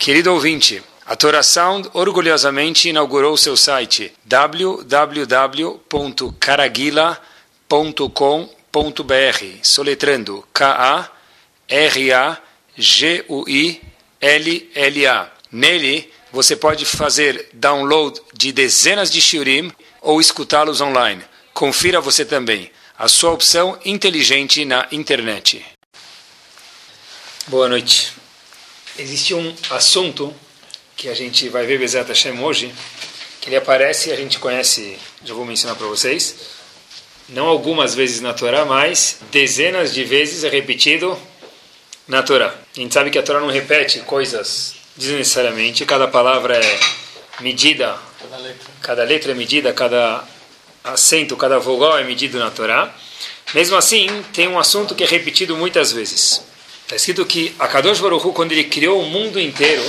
Querido ouvinte, a Torah Sound orgulhosamente inaugurou seu site www.caraguila.com.br, soletrando K-A-R-A-G-U-I-L-L-A. Nele, você pode fazer download de dezenas de shiurim ou escutá-los online. Confira você também a sua opção inteligente na internet. Boa noite. Existe um assunto que a gente vai ver Bezat Hashem hoje, que ele aparece e a gente conhece, já vou mencionar para vocês, não algumas vezes na Torá, mas dezenas de vezes é repetido na Torá. A gente sabe que a Torá não repete coisas desnecessariamente, cada palavra é medida, cada letra, cada letra é medida, cada acento, cada vogal é medido na Torá. Mesmo assim, tem um assunto que é repetido muitas vezes. Está escrito que a Kadosh Baruch Hu, quando ele criou o mundo inteiro,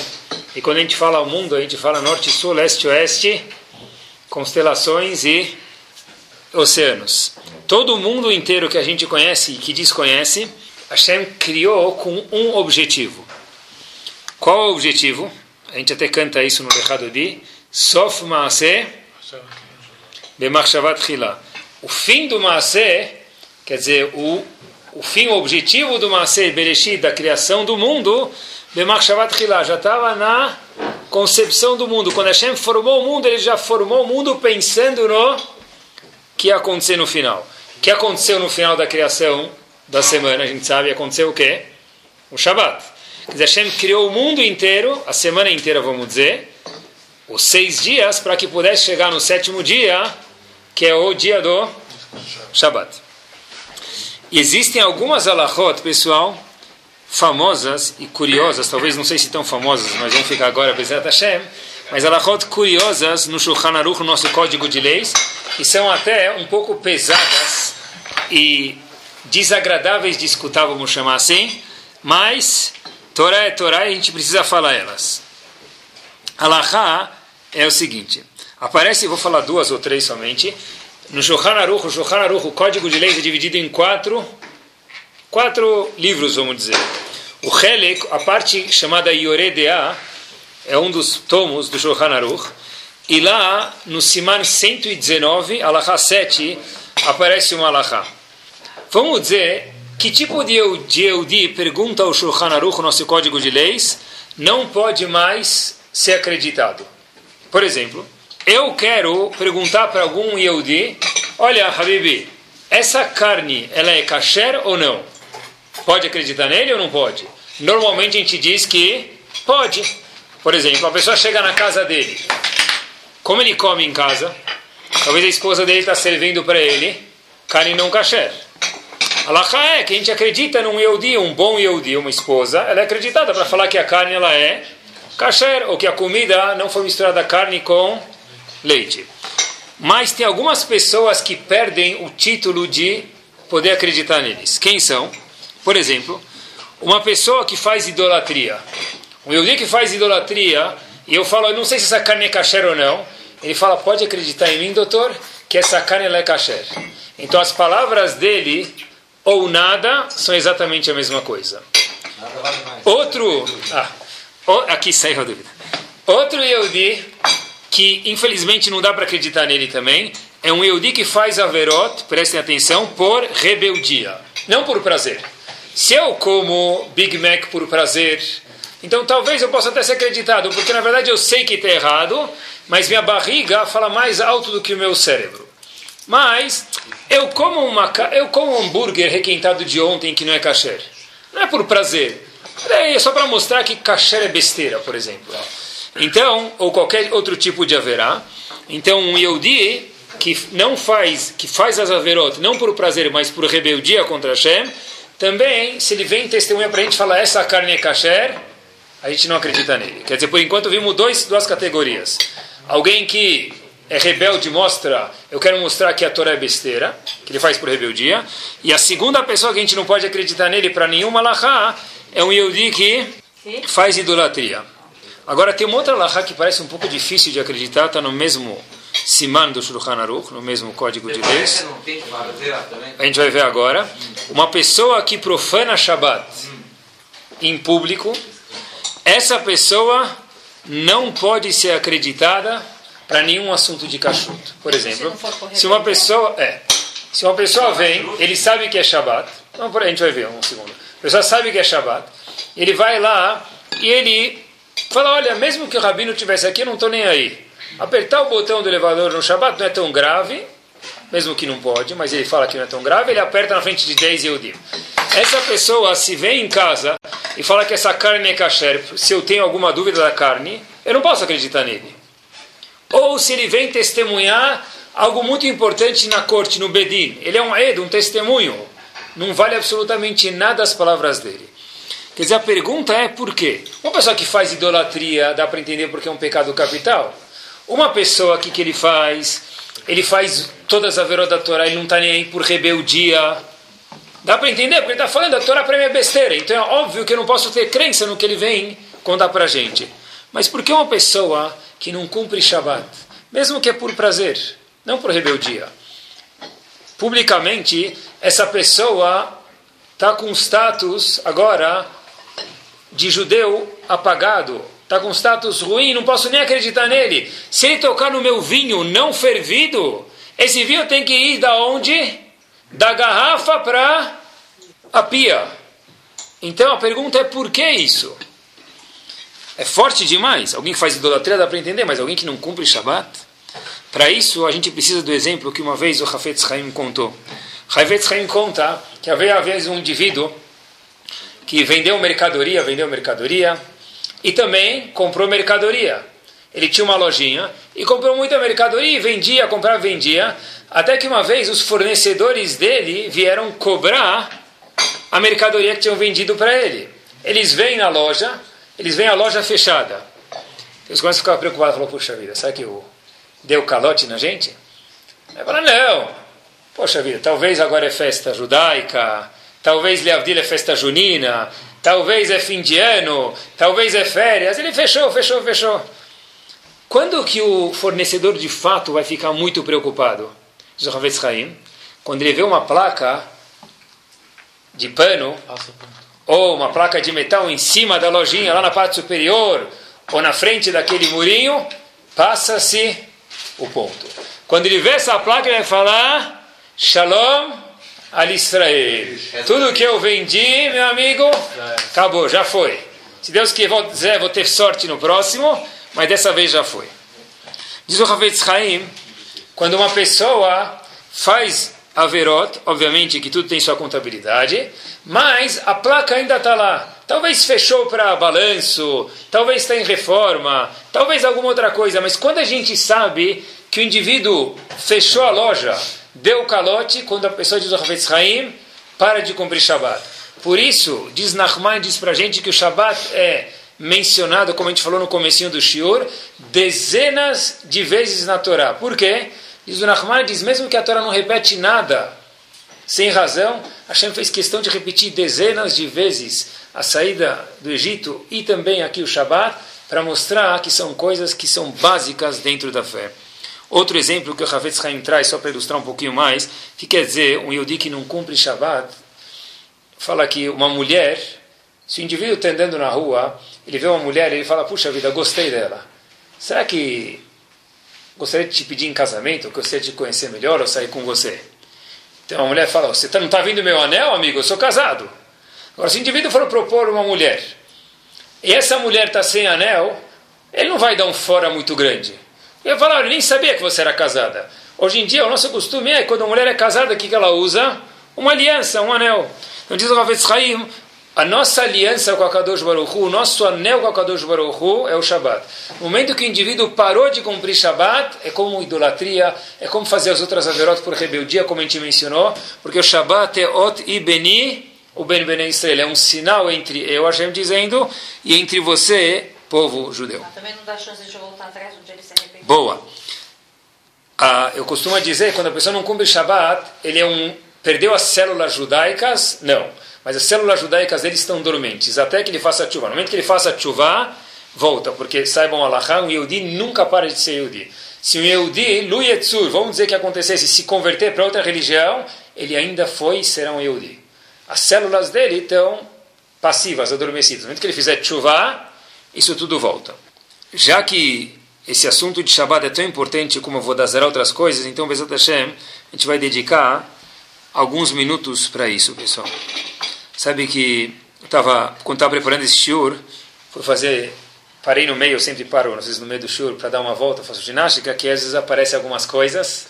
e quando a gente fala o mundo, a gente fala norte, sul, leste, oeste, constelações e oceanos. Todo o mundo inteiro que a gente conhece e que desconhece, Hashem criou com um objetivo. Qual o objetivo? A gente até canta isso no Rechado de Sof Maaseh Bemachshavat Chila. O fim do Maaseh, quer dizer, o o fim, o objetivo do Maaseh Bereshit, da criação do mundo, Bemachshavat Chila, já estava na concepção do mundo. Quando Hashem formou o mundo, ele já formou o mundo pensando no que ia acontecer no final. O que aconteceu no final da criação da semana, a gente sabe, aconteceu o quê? O Shabbat. Dizer, Hashem criou o mundo inteiro, a semana inteira, vamos dizer, os seis dias, para que pudesse chegar no sétimo dia, que é o dia do Shabbat. E existem algumas alahot, pessoal, famosas e curiosas, talvez não sei se tão famosas, mas vão ficar agora, Bezat Hashem, mas alahot curiosas no Shulchan Aruch, no nosso código de leis, que são até um pouco pesadas e desagradáveis de escutar, vamos chamar assim, mas Torá é Torá e a gente precisa falar elas. Alahá é o seguinte, aparece, vou falar duas ou três somente, no Shulchan Aruch, o Shulchan Aruch, o Código de Leis é dividido em quatro, quatro livros, vamos dizer. O Helek, a parte chamada Yoredea, é um dos tomos do Shulchan Aruch. E lá, no Siman 119, Alahá 7, aparece uma Alahá. Vamos dizer, que tipo de Eudi pergunta ao Shulchan Aruch, nosso Código de Leis, não pode mais ser acreditado? Por exemplo, eu quero perguntar para algum Yehudi, olha, Habibi, essa carne, ela é kasher ou não? Pode acreditar nele ou não pode? Normalmente a gente diz que pode. Por exemplo, a pessoa chega na casa dele. Como ele come em casa? Talvez a esposa dele está servindo para ele carne não kasher. Allah é que a gente acredita num Yehudi, um bom Yehudi, uma esposa, ela é acreditada para falar que a carne ela é kasher, ou que a comida não foi misturada carne com leite. Mas tem algumas pessoas que perdem o título de poder acreditar neles. Quem são? Por exemplo, uma pessoa que faz idolatria. Um Yehudi que faz idolatria, e eu falo, eu não sei se essa carne é kasher ou não. Ele fala, pode acreditar em mim, doutor, que essa carne é kasher. Então as palavras dele, ou nada, são exatamente a mesma coisa. Outro. Ah, aqui saiu a dúvida. Outro Yehudi que infelizmente não dá para acreditar nele também, é um Yehudi que faz Averot, prestem atenção, por rebeldia, não por prazer. Se eu como Big Mac por prazer, então talvez eu possa até ser acreditado, porque na verdade eu sei que está errado, mas minha barriga fala mais alto do que o meu cérebro. Mas eu como, uma, eu como um hambúrguer requentado de ontem que não é kasher. Não é por prazer. É só para mostrar que kasher é besteira, por exemplo. Então, ou qualquer outro tipo de haverá. Então, um Yehudi que não faz, que faz as averot, não por prazer, mas por rebeldia contra Hashem, também, se ele vem testemunha para a gente falar essa carne é kasher, a gente não acredita nele. Quer dizer, por enquanto vimos dois, duas categorias. Alguém que é rebelde mostra, eu quero mostrar que a Torá é besteira, que ele faz por rebeldia. E a segunda pessoa que a gente não pode acreditar nele para nenhuma lahá é um Yehudi que faz idolatria. Agora tem uma outra lahá que parece um pouco difícil de acreditar, está no mesmo Siman do Shulchan Aruch, no mesmo código de leis. A gente vai ver agora. Uma pessoa que profana Shabbat em público, essa pessoa não pode ser acreditada para nenhum assunto de cachuto. Por exemplo, se uma pessoa é, se uma pessoa vem, ele sabe que é Shabat. Então, a gente vai ver um segundo. A pessoa sabe que é Shabat. Ele vai lá e ele fala: Olha, mesmo que o rabino tivesse aqui, eu não estou nem aí. Apertar o botão do elevador no Shabat não é tão grave, mesmo que não pode, mas ele fala que não é tão grave, ele aperta na frente de 10 Eudim. Essa pessoa, se vem em casa e fala que essa carne é kasher, se eu tenho alguma dúvida da carne, eu não posso acreditar nele. Ou se ele vem testemunhar algo muito importante na corte, no Bedin, ele é um edo, um testemunho, não vale absolutamente nada as palavras dele. Quer dizer, a pergunta é por quê? Uma pessoa que faz idolatria, dá para entender porque é um pecado capital? Uma pessoa que, que ele faz, ele faz todas as verodas da Torá, ele não está nem aí por rebeldia. Dá para entender? Porque ele está falando, a Torá para mim é besteira. Então é óbvio que eu não posso ter crença no que ele vem contar para gente. Mas por que uma pessoa que não cumpre Shabbat, mesmo que é por prazer, não por rebeldia, publicamente, essa pessoa está com status agora de judeu apagado, está com status ruim, não posso nem acreditar nele. Se ele tocar no meu vinho não fervido, esse vinho tem que ir da onde? Da garrafa para a pia. Então a pergunta é por que isso? É forte demais. Alguém que faz idolatria dá para entender, mas alguém que não cumpre Shabat? Para isso a gente precisa do exemplo que uma vez o Hafetz Haim contou. Hafetz Haim conta que havia uma vez um indivíduo que vendeu mercadoria, vendeu mercadoria, e também comprou mercadoria. Ele tinha uma lojinha e comprou muita mercadoria, vendia, comprava, vendia, até que uma vez os fornecedores dele vieram cobrar a mercadoria que tinham vendido para ele. Eles vêm na loja, eles vêm a loja fechada. Começam a ficar preocupados, falou, puxa vida, será que o deu calote na gente? Aí fala, não, poxa vida, talvez agora é festa judaica, talvez Leavdil é festa junina, talvez é fim de ano, talvez é férias. Ele fechou, fechou, fechou. Quando que o fornecedor de fato vai ficar muito preocupado? Diz o quando ele vê uma placa de pano ou uma placa de metal em cima da lojinha, lá na parte superior ou na frente daquele murinho, passa-se o ponto. Quando ele vê essa placa, ele vai falar Shalom al Israel. Tudo que eu vendi, meu amigo, acabou, já foi. Se Deus quiser, vou ter sorte no próximo, mas dessa vez já foi. Diz o Havetz Haim, quando uma pessoa faz averot, obviamente que tudo tem sua contabilidade, mas a placa ainda está lá. Talvez fechou para balanço, talvez está em reforma, talvez alguma outra coisa, mas quando a gente sabe que o indivíduo fechou a loja, deu calote quando a pessoa diz o Havetz Haim, para de cumprir Shabbat. Por isso, diz Nachman, diz para a gente que o Shabbat é mencionado, como a gente falou no comecinho do Shiur, dezenas de vezes na Torá. Por quê? Diz o Nachman, diz mesmo que a Torá não repete nada sem razão, Hashem fez questão de repetir dezenas de vezes a saída do Egito e também aqui o Shabbat, para mostrar que são coisas que são básicas dentro da fé. Outro exemplo que o Havetz Haim traz, só para ilustrar um pouquinho mais, que quer dizer, um Yodi que não cumpre Shabbat, fala que uma mulher, se o indivíduo está andando na rua, ele vê uma mulher e ele fala, puxa vida, gostei dela. Será que gostaria de te pedir em casamento, ou gostaria de te conhecer melhor, ou sair com você? Então a mulher fala, você tá, não está vendo meu anel, amigo? Eu sou casado. Agora, se o indivíduo for propor uma mulher, e essa mulher está sem anel, ele não vai dar um fora muito grande. Eu falar, eu nem sabia que você era casada. Hoje em dia, o nosso costume é, quando a mulher é casada, o que, ela usa? Uma aliança, um anel. Então diz o Ravetz Haim, a nossa aliança com a Kadosh Baruch Hu, o nosso anel com a Kadosh Baruch Hu é o Shabat. No momento que o indivíduo parou de cumprir Shabat, é como idolatria, é como fazer as outras averot por rebeldia, como a gente mencionou, porque o Shabat é Ot e Beni, o Ben Ben Israel, é um sinal entre eu, Hashem, dizendo, e entre você, povo judeu. Mas também não dá chance de voltar atrás dia ele se arrepender. Boa. Ah, eu costumo dizer, quando a pessoa não cumpre Shabat, ele é um, perdeu as células judaicas? Não. Mas as células judaicas dele estão dormentes, até que ele faça chuva. No momento que ele faça chuva, volta, porque saibam Allah, um Yehudi nunca para de ser Yehudi. Se um Yehudi, Lu Yetzur, vamos dizer que acontecesse, se converter para outra religião, ele ainda foi e será um Yehudi. As células dele estão passivas, adormecidas. No momento que ele fizer chuva, isso tudo volta. Já que esse assunto de Shabbat é tão importante como eu vou dar outras coisas, então, Bezat Hashem, a gente vai dedicar alguns minutos para isso, pessoal. Sabe que eu tava, quando estava preparando esse shiur, fui fazer, parei no meio, eu sempre paro, às vezes no meio do shiur, para dar uma volta, faço ginástica, que às vezes aparecem algumas coisas.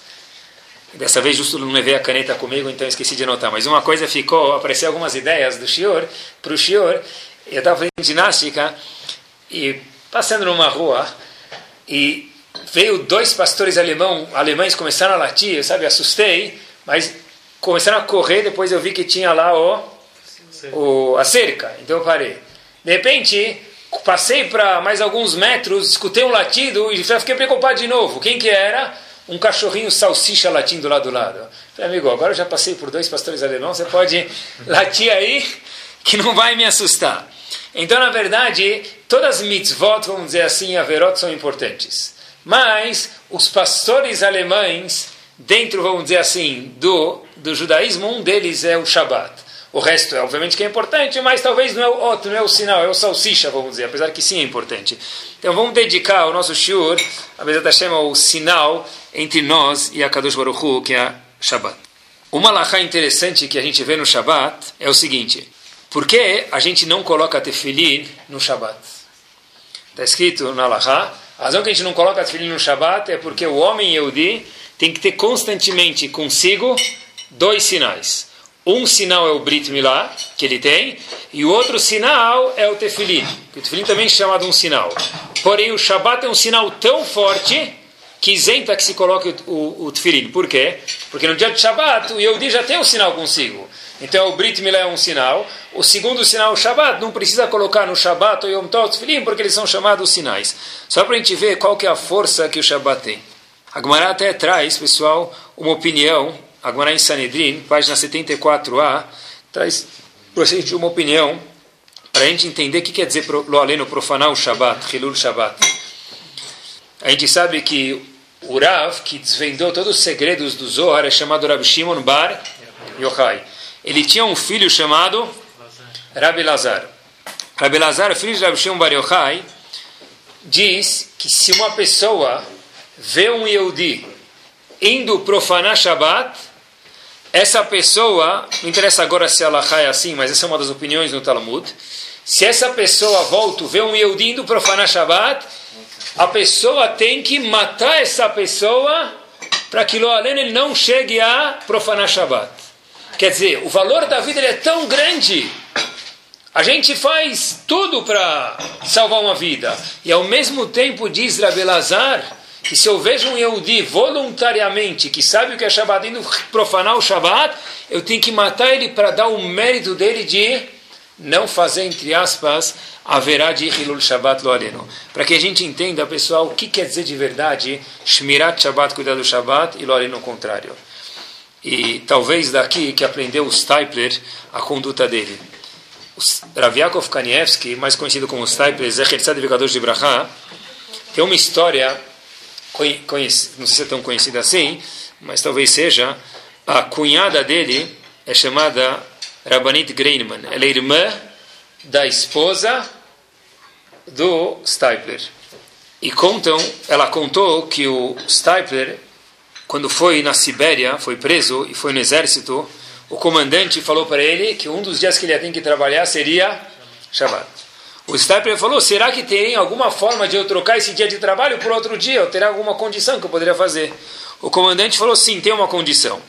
Dessa vez justo não levei a caneta comigo, então esqueci de anotar. Mas uma coisa ficou, apareceu algumas ideias do shiur, para o shiur. Eu estava fazendo ginástica e passando numa rua, e veio dois pastores alemão, alemães começaram a latir, sabe, assustei, mas começaram a correr, depois eu vi que tinha lá o, o a cerca, então eu parei. De repente, passei para mais alguns metros, escutei um latido e já fiquei preocupado de novo. Quem que era? Um cachorrinho salsicha latindo lá do lado. Falei, amigo, agora eu já passei por dois pastores alemães, você pode latir aí que não vai me assustar. Então, na verdade, todas as mitzvot, vamos dizer assim, averot, são importantes. Mas os pastores alemães, dentro, vamos dizer assim, do, do judaísmo, um deles é o Shabat. O resto, é, obviamente, que é importante, mas talvez não é o outro, não é o sinal, é o salsicha, vamos dizer, apesar que sim é importante. Então vamos dedicar o nosso shiur, a Bezat chama o sinal entre nós e a Kadosh Baruch Hu, que é a Shabat. Uma lahá interessante que a gente vê no Shabat é o seguinte, por que a gente não coloca tefilin no Shabat? Está escrito na Allahá, a razão que a gente não coloca tefilin no Shabat é porque o homem Yehudi tem que ter constantemente consigo dois sinais. Um sinal é o Brit Milá, que ele tem, e o outro sinal é o tefilin, que o tefilin também é chamado um sinal. Porém, o Shabat é um sinal tão forte que isenta que se coloque o, o, o. Por quê? Porque no dia de Shabat, o Yehudi já tem o um sinal consigo. Então o Brit Milá é um sinal. O segundo sinal o Shabat. Não precisa colocar no Shabat ou Yom Tov porque eles são chamados sinais. Só para a gente ver qual que é a força que o Shabat tem. A Gemara até traz, pessoal, uma opinião. A Gemara em Sanedrin, página 74a, traz para a gente uma opinião para a gente entender o que quer dizer lo aleno profanar o Shabat, Hilul Shabat. A gente sabe que o Rav, que desvendou todos os segredos do Zohar, é chamado Rav Shimon Bar Yochai ele tinha um filho chamado Rabi Lazar. Rabi Lazar, filho de Rabi Shimon Bar Yochai, diz que se uma pessoa vê um Yehudi indo profanar Shabbat, essa pessoa, não interessa agora se ela é assim, mas essa é uma das opiniões no Talmud, se essa pessoa volta, vê um Yehudi indo profanar Shabbat, a pessoa tem que matar essa pessoa para que Lo ele não chegue a profanar Shabbat. Quer dizer, o valor da vida é tão grande. A gente faz tudo para salvar uma vida. E ao mesmo tempo diz Rabelazar que se eu vejo um Yehudi voluntariamente, que sabe o que é Shabbat, indo profanar o Shabbat, eu tenho que matar ele para dar o mérito dele de não fazer, entre aspas, haverá de Hilul Shabbat lo aleno. Para que a gente entenda, pessoal, o que quer dizer de verdade Shmirat Shabbat, cuidar do Shabbat, e lo aleno o contrário. E talvez daqui que aprendeu o Stipler a conduta dele. Rav Yaakov Kanievski, mais conhecido como Stipler, Zecher Tzadiv de Braha, tem uma história, não sei se é tão conhecida assim, mas talvez seja, a cunhada dele é chamada Rabbanit Greinman. Ela é irmã da esposa do Stipler. E contam, ela contou que o Stipler quando foi na Sibéria, foi preso e foi no exército, o comandante falou para ele que um dos dias que ele ter que trabalhar seria Shabbat. O Stapler falou: será que tem alguma forma de eu trocar esse dia de trabalho por outro dia? Ou terá alguma condição que eu poderia fazer? O comandante falou: sim, tem uma condição.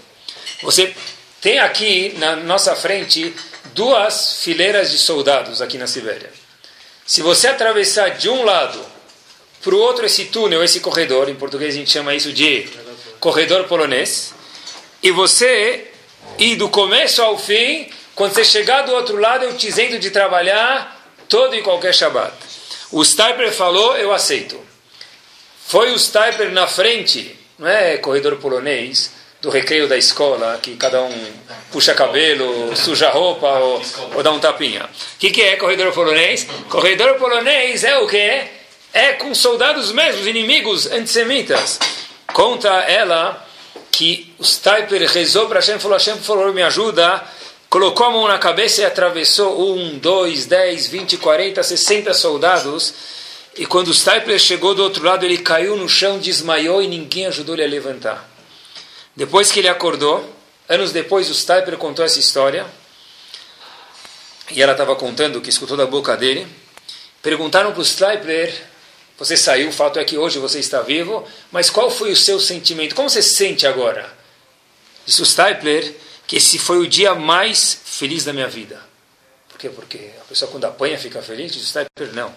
Você tem aqui na nossa frente duas fileiras de soldados aqui na Sibéria. Se você atravessar de um lado para o outro esse túnel, esse corredor, em português a gente chama isso de corredor polonês, e você ir do começo ao fim, quando você chegar do outro lado, eu te isento de trabalhar todo e qualquer Shabbat. O Stiper falou, eu aceito. Foi o Stiper na frente, não é corredor polonês, do recreio da escola, que cada um puxa cabelo, suja roupa ou, ou dá um tapinha. O que, que é corredor polonês? Corredor polonês é o que? É com soldados mesmos, inimigos antissemitas. Conta ela que o Staiper rezou para Hashem, falou, Hashem, por favor, me ajuda, colocou a mão na cabeça e atravessou um, dois, dez, vinte, quarenta, sessenta soldados. E quando o Stipler chegou do outro lado, ele caiu no chão, desmaiou e ninguém ajudou ele a levantar. Depois que ele acordou, anos depois o Stipler contou essa história. E ela estava contando o que escutou da boca dele. Perguntaram para o Stipler, você saiu, o fato é que hoje você está vivo, mas qual foi o seu sentimento? Como você se sente agora? Disse o Stipler, que esse foi o dia mais feliz da minha vida. Por quê? Porque a pessoa quando apanha fica feliz? Diz o não.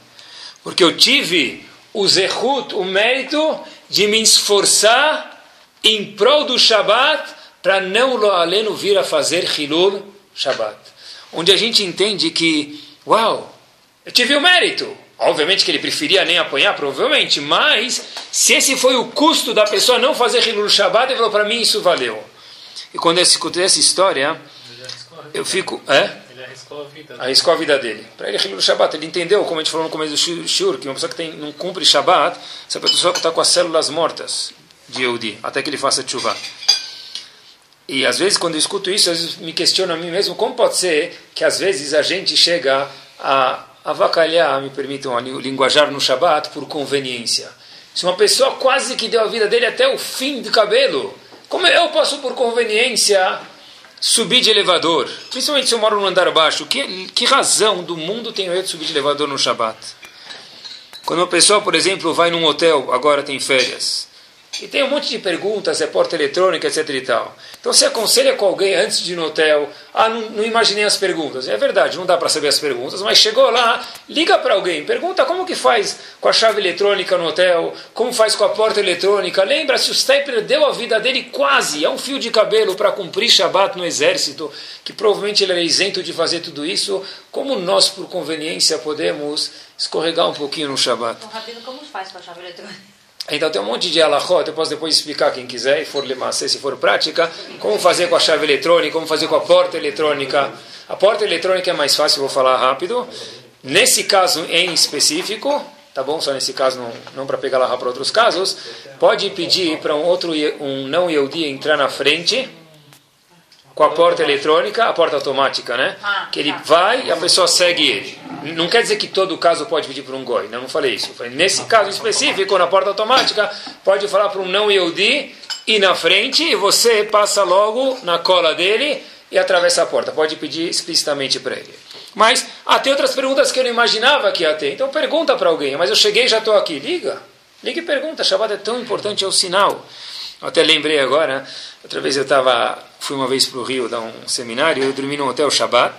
Porque eu tive o zehut, o mérito de me esforçar em prol do Shabat para não lo aleno vir a fazer Hilul Shabat. Onde a gente entende que, uau, eu tive o mérito. Obviamente que ele preferia nem apanhar, provavelmente, mas se esse foi o custo da pessoa não fazer Hilul Shabat, ele falou, para mim isso valeu. E quando eu escutei essa história, eu fico. É? Arriscou a vida. Arriscou a vida dele. Para ele, Hilul Shabbat, ele entendeu, como a gente falou no começo do Shur, que uma pessoa que tem, não cumpre Shabbat, essa pessoa que está com as células mortas de Yehudi, até que ele faça chuva. E às vezes, quando eu escuto isso, às vezes me questiono a mim mesmo como pode ser que às vezes a gente chega a avacalhar, me permitam o linguajar no Shabat, por conveniência. Se uma pessoa quase que deu a vida dele até o fim do cabelo como eu posso, por conveniência, subir de elevador? Principalmente se eu moro no andar baixo. Que, que razão do mundo tem eu de subir de elevador no Shabat? Quando uma pessoa, por exemplo, vai num hotel, agora tem férias, e tem um monte de perguntas, é porta eletrônica, etc e tal. Então você aconselha com alguém antes de ir no hotel, ah, não, não imaginei as perguntas. É verdade, não dá para saber as perguntas, mas chegou lá, liga para alguém, pergunta como que faz com a chave eletrônica no hotel, como faz com a porta eletrônica. Lembra se o Stepler deu a vida dele quase, é um fio de cabelo para cumprir Shabat no exército, que provavelmente ele era isento de fazer tudo isso, como nós, por conveniência, podemos escorregar um pouquinho no Shabat? Então, Rabino, como faz com a chave eletrônica? Então tem um monte de alahot, eu posso depois explicar quem quiser, e for lemacê, se for prática, como fazer com a chave eletrônica, como fazer com a porta eletrônica. A porta eletrônica é mais fácil, vou falar rápido. Nesse caso em específico, tá bom? Só nesse caso, não, não para pegar lá para outros casos, pode pedir para um outro um não Yehudi entrar na frente com a porta eletrônica, a porta automática, né? Ah, que ele tá. vai e a pessoa segue ele. Não quer dizer que todo caso pode pedir para um goi, não, não falei isso. Nesse caso específico, na porta automática, pode falar para um não Yehudi ir na frente e você passa logo na cola dele e atravessa a porta. Pode pedir explicitamente para ele. Mas ah, tem outras perguntas que eu não imaginava que ia ter. Então pergunta para alguém. Mas eu cheguei e já estou aqui. Liga. Liga e pergunta. Shabbat é tão importante, é o sinal. Eu até lembrei agora, outra vez eu estava, fui uma vez para o Rio dar um seminário, eu dormi no hotel Shabbat,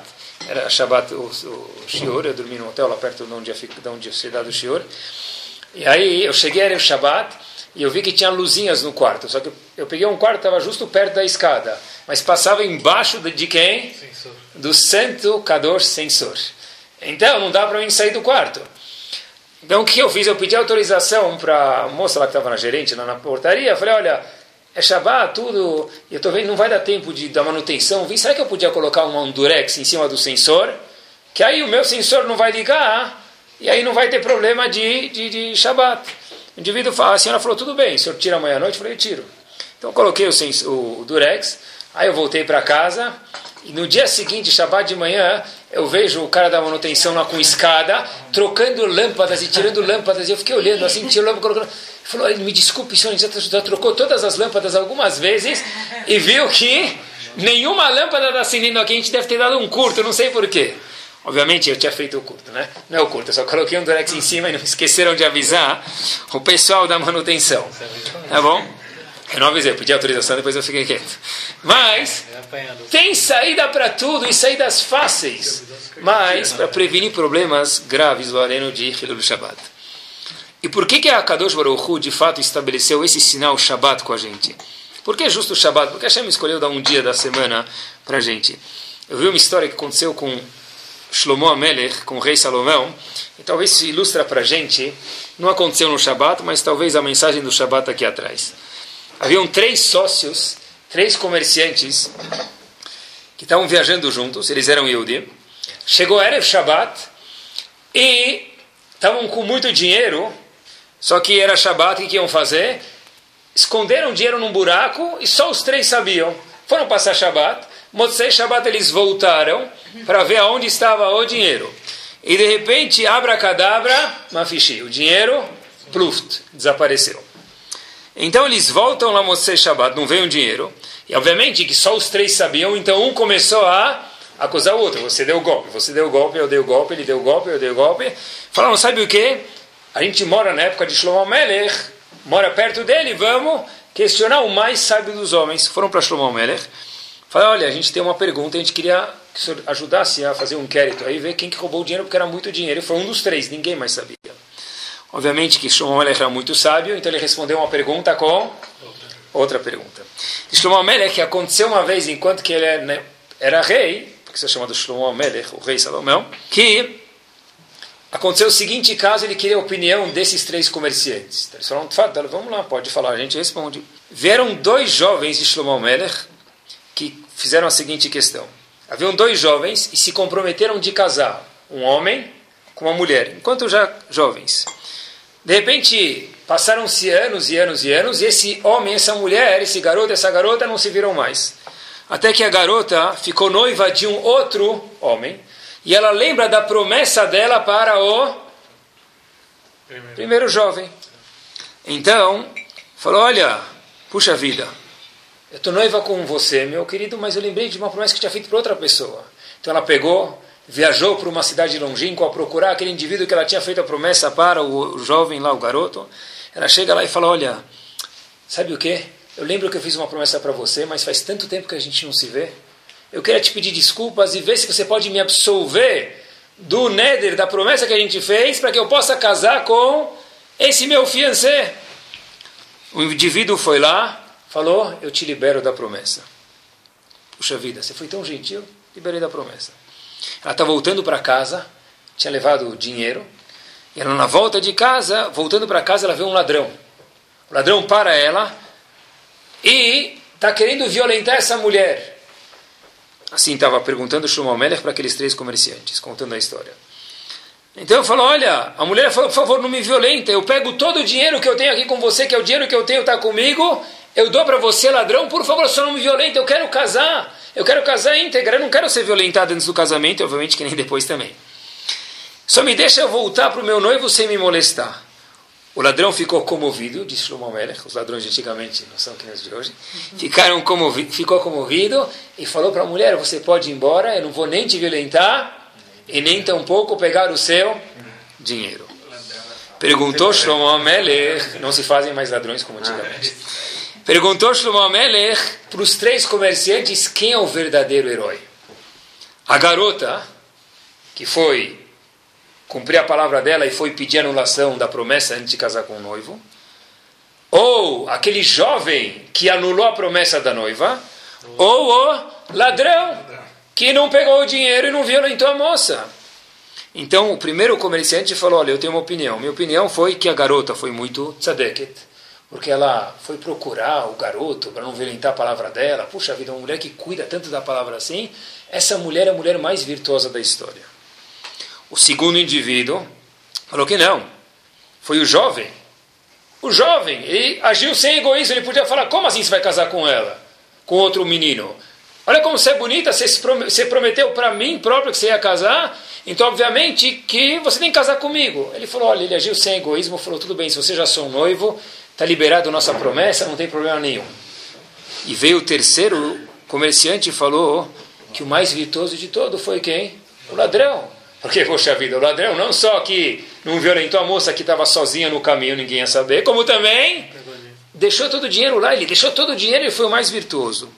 era Shabbat o, o Shior, eu dormi no hotel lá perto de onde, de onde se dá do Shior. E aí eu cheguei, era o Shabbat, e eu vi que tinha luzinhas no quarto. Só que eu, peguei um quarto, estava justo perto da escada, mas passava embaixo de, de quem? Sensor. Do Santo Kadosh Sensor. Então não dá para mim sair do quarto. Então o que eu fiz? Eu pedi autorização para a moça lá que estava na gerente, lá na portaria. Eu falei: olha, é Shabbat, tudo. Eu estou vendo, não vai dar tempo de dar manutenção. Será que eu podia colocar um durex em cima do sensor? Que aí o meu sensor não vai ligar e aí não vai ter problema de, de, de Shabbat. O indivíduo fala, a senhora falou: tudo bem, o senhor tira amanhã à noite? Eu falei: tiro. Então eu coloquei o, sensor, o durex, aí eu voltei para casa. E no dia seguinte, Shabbat de manhã, eu vejo o cara da manutenção lá com escada, trocando lâmpadas e tirando lâmpadas. E eu fiquei olhando assim, tirou lâmpada, colocando. Ele falou: me desculpe, senhor, já, já trocou todas as lâmpadas algumas vezes e viu que nenhuma lâmpada está acendendo aqui. A gente deve ter dado um curto, não sei porquê. Obviamente eu tinha feito o curto, né? Não é o curto, eu só coloquei um durex em cima e não esqueceram de avisar o pessoal da manutenção. Tá bom? Eu não avisei, eu pedi autorização, depois eu fiquei quieto. Mas, tem saída para tudo e saídas fáceis. Mas, para prevenir problemas graves, o areno de Hilul Shabbat. E por que, que a Kadosh Baruch Hu, de fato, estabeleceu esse sinal Shabbat com a gente? Por que justo o Shabbat? Porque a Hashem escolheu dar um dia da semana para a gente. Eu vi uma história que aconteceu com Shlomo Amelech, com o rei Salomão, e talvez se ilustra para a gente, não aconteceu no Shabbat, mas talvez a mensagem do Shabbat aqui atrás. Haviam três sócios, três comerciantes, que estavam viajando juntos, eles eram Yehudi. Chegou Erev Shabbat e estavam com muito dinheiro, só que era Shabbat, o que iam fazer? Esconderam dinheiro num buraco e só os três sabiam. Foram passar Shabbat, Motzei Shabbat eles voltaram para ver aonde estava o dinheiro. E de repente, abracadabra, mafishi, o dinheiro, pluft, desapareceu. Então eles voltam lá Motzei Shabbat, não veio o dinheiro. E obviamente que só os três sabiam, então um começou a acusar o outro. Você deu golpe, você deu golpe, eu dei o golpe, ele deu golpe, eu dei o golpe. Falaram, sabe o que? A gente mora na época de Shlomo Melech, mora perto dele, vamos questionar o mais sábio dos homens. Foram para Shlomo Melech, falaram, olha, a gente tem uma pergunta, a gente queria que o senhor ajudasse a fazer um inquérito aí, ver quem que roubou o dinheiro, porque era muito dinheiro. E foi um dos três, ninguém mais sabia. Obviamente que Shlomo Melech era muito sábio, então ele respondeu uma pergunta com outra pergunta. Shlomo Melech aconteceu uma vez, enquanto que ele né, era rei, que é chamado Shlomo Melech, o rei Salomão, que Aconteceu o seguinte caso, ele queria a opinião desses três comerciantes. Então, eles falaram, vamos lá, pode falar, a gente responde. Vieram dois jovens de Shlomo Melech que fizeram a seguinte questão. Haviam dois jovens e se comprometeram de casar um homem com uma mulher, enquanto já jovens. De repente, passaram-se anos e anos e anos, e esse homem, essa mulher, esse garoto, essa garota não se viram mais. Até que a garota ficou noiva de um outro homem, e ela lembra da promessa dela para o primeiro, primeiro jovem. Então, falou: Olha, puxa vida, eu estou noiva com você, meu querido, mas eu lembrei de uma promessa que tinha feito para outra pessoa. Então ela pegou, viajou para uma cidade longínqua a procurar aquele indivíduo que ela tinha feito a promessa para o jovem lá, o garoto. Ela chega lá e fala: Olha, sabe o que? Eu lembro que eu fiz uma promessa para você, mas faz tanto tempo que a gente não se vê eu queria te pedir desculpas e ver se você pode me absolver do neder, da promessa que a gente fez, para que eu possa casar com esse meu fiancé. O indivíduo foi lá, falou: Eu te libero da promessa. Puxa vida, você foi tão gentil, liberei da promessa. Ela está voltando para casa, tinha levado dinheiro, e ela, na volta de casa, voltando para casa, ela vê um ladrão. O ladrão para ela e está querendo violentar essa mulher. Assim estava perguntando Shlomo Melech para aqueles três comerciantes, contando a história. Então eu falo, olha, a mulher falou, por favor, não me violenta, eu pego todo o dinheiro que eu tenho aqui com você, que é o dinheiro que eu tenho, está comigo, eu dou para você, ladrão, por favor, só não me violenta, eu quero casar, eu quero casar íntegra, eu não quero ser violentado antes do casamento, obviamente que nem depois também. Só me deixa eu voltar para o meu noivo sem me molestar. O ladrão ficou comovido, disse Shlomo Melech, os ladrões de antigamente não são que de hoje, ficaram comovi ficou comovido e falou para a mulher, você pode ir embora, eu não vou nem te violentar e nem tampouco pegar o seu dinheiro. Perguntou Shlomo Melech, não se fazem mais ladrões como antigamente. Perguntou Shlomo Melech para os três comerciantes quem é o verdadeiro herói. A garota, que foi cumprir a palavra dela e foi pedir anulação da promessa antes de casar com o noivo, ou aquele jovem que anulou a promessa da noiva, ou o ladrão que não pegou o dinheiro e não violentou a moça. Então o primeiro comerciante falou: Olha, eu tenho uma opinião. Minha opinião foi que a garota foi muito tzadeket, porque ela foi procurar o garoto para não violentar a palavra dela. Puxa vida, uma mulher que cuida tanto da palavra assim, essa mulher é a mulher mais virtuosa da história. O segundo indivíduo falou que não. Foi o jovem. O jovem, ele agiu sem egoísmo. Ele podia falar: como assim você vai casar com ela? Com outro menino? Olha como você é bonita, você prometeu para mim próprio que você ia casar, então obviamente que você tem que casar comigo. Ele falou: olha, ele agiu sem egoísmo, falou: tudo bem, se você já sou um noivo, está liberado nossa promessa, não tem problema nenhum. E veio o terceiro comerciante e falou que o mais virtuoso de todo foi quem? O ladrão. Porque, poxa vida, o ladrão não só que não violentou a moça que estava sozinha no caminho, ninguém ia saber, como também deixou todo o dinheiro lá, ele deixou todo o dinheiro e foi o mais virtuoso.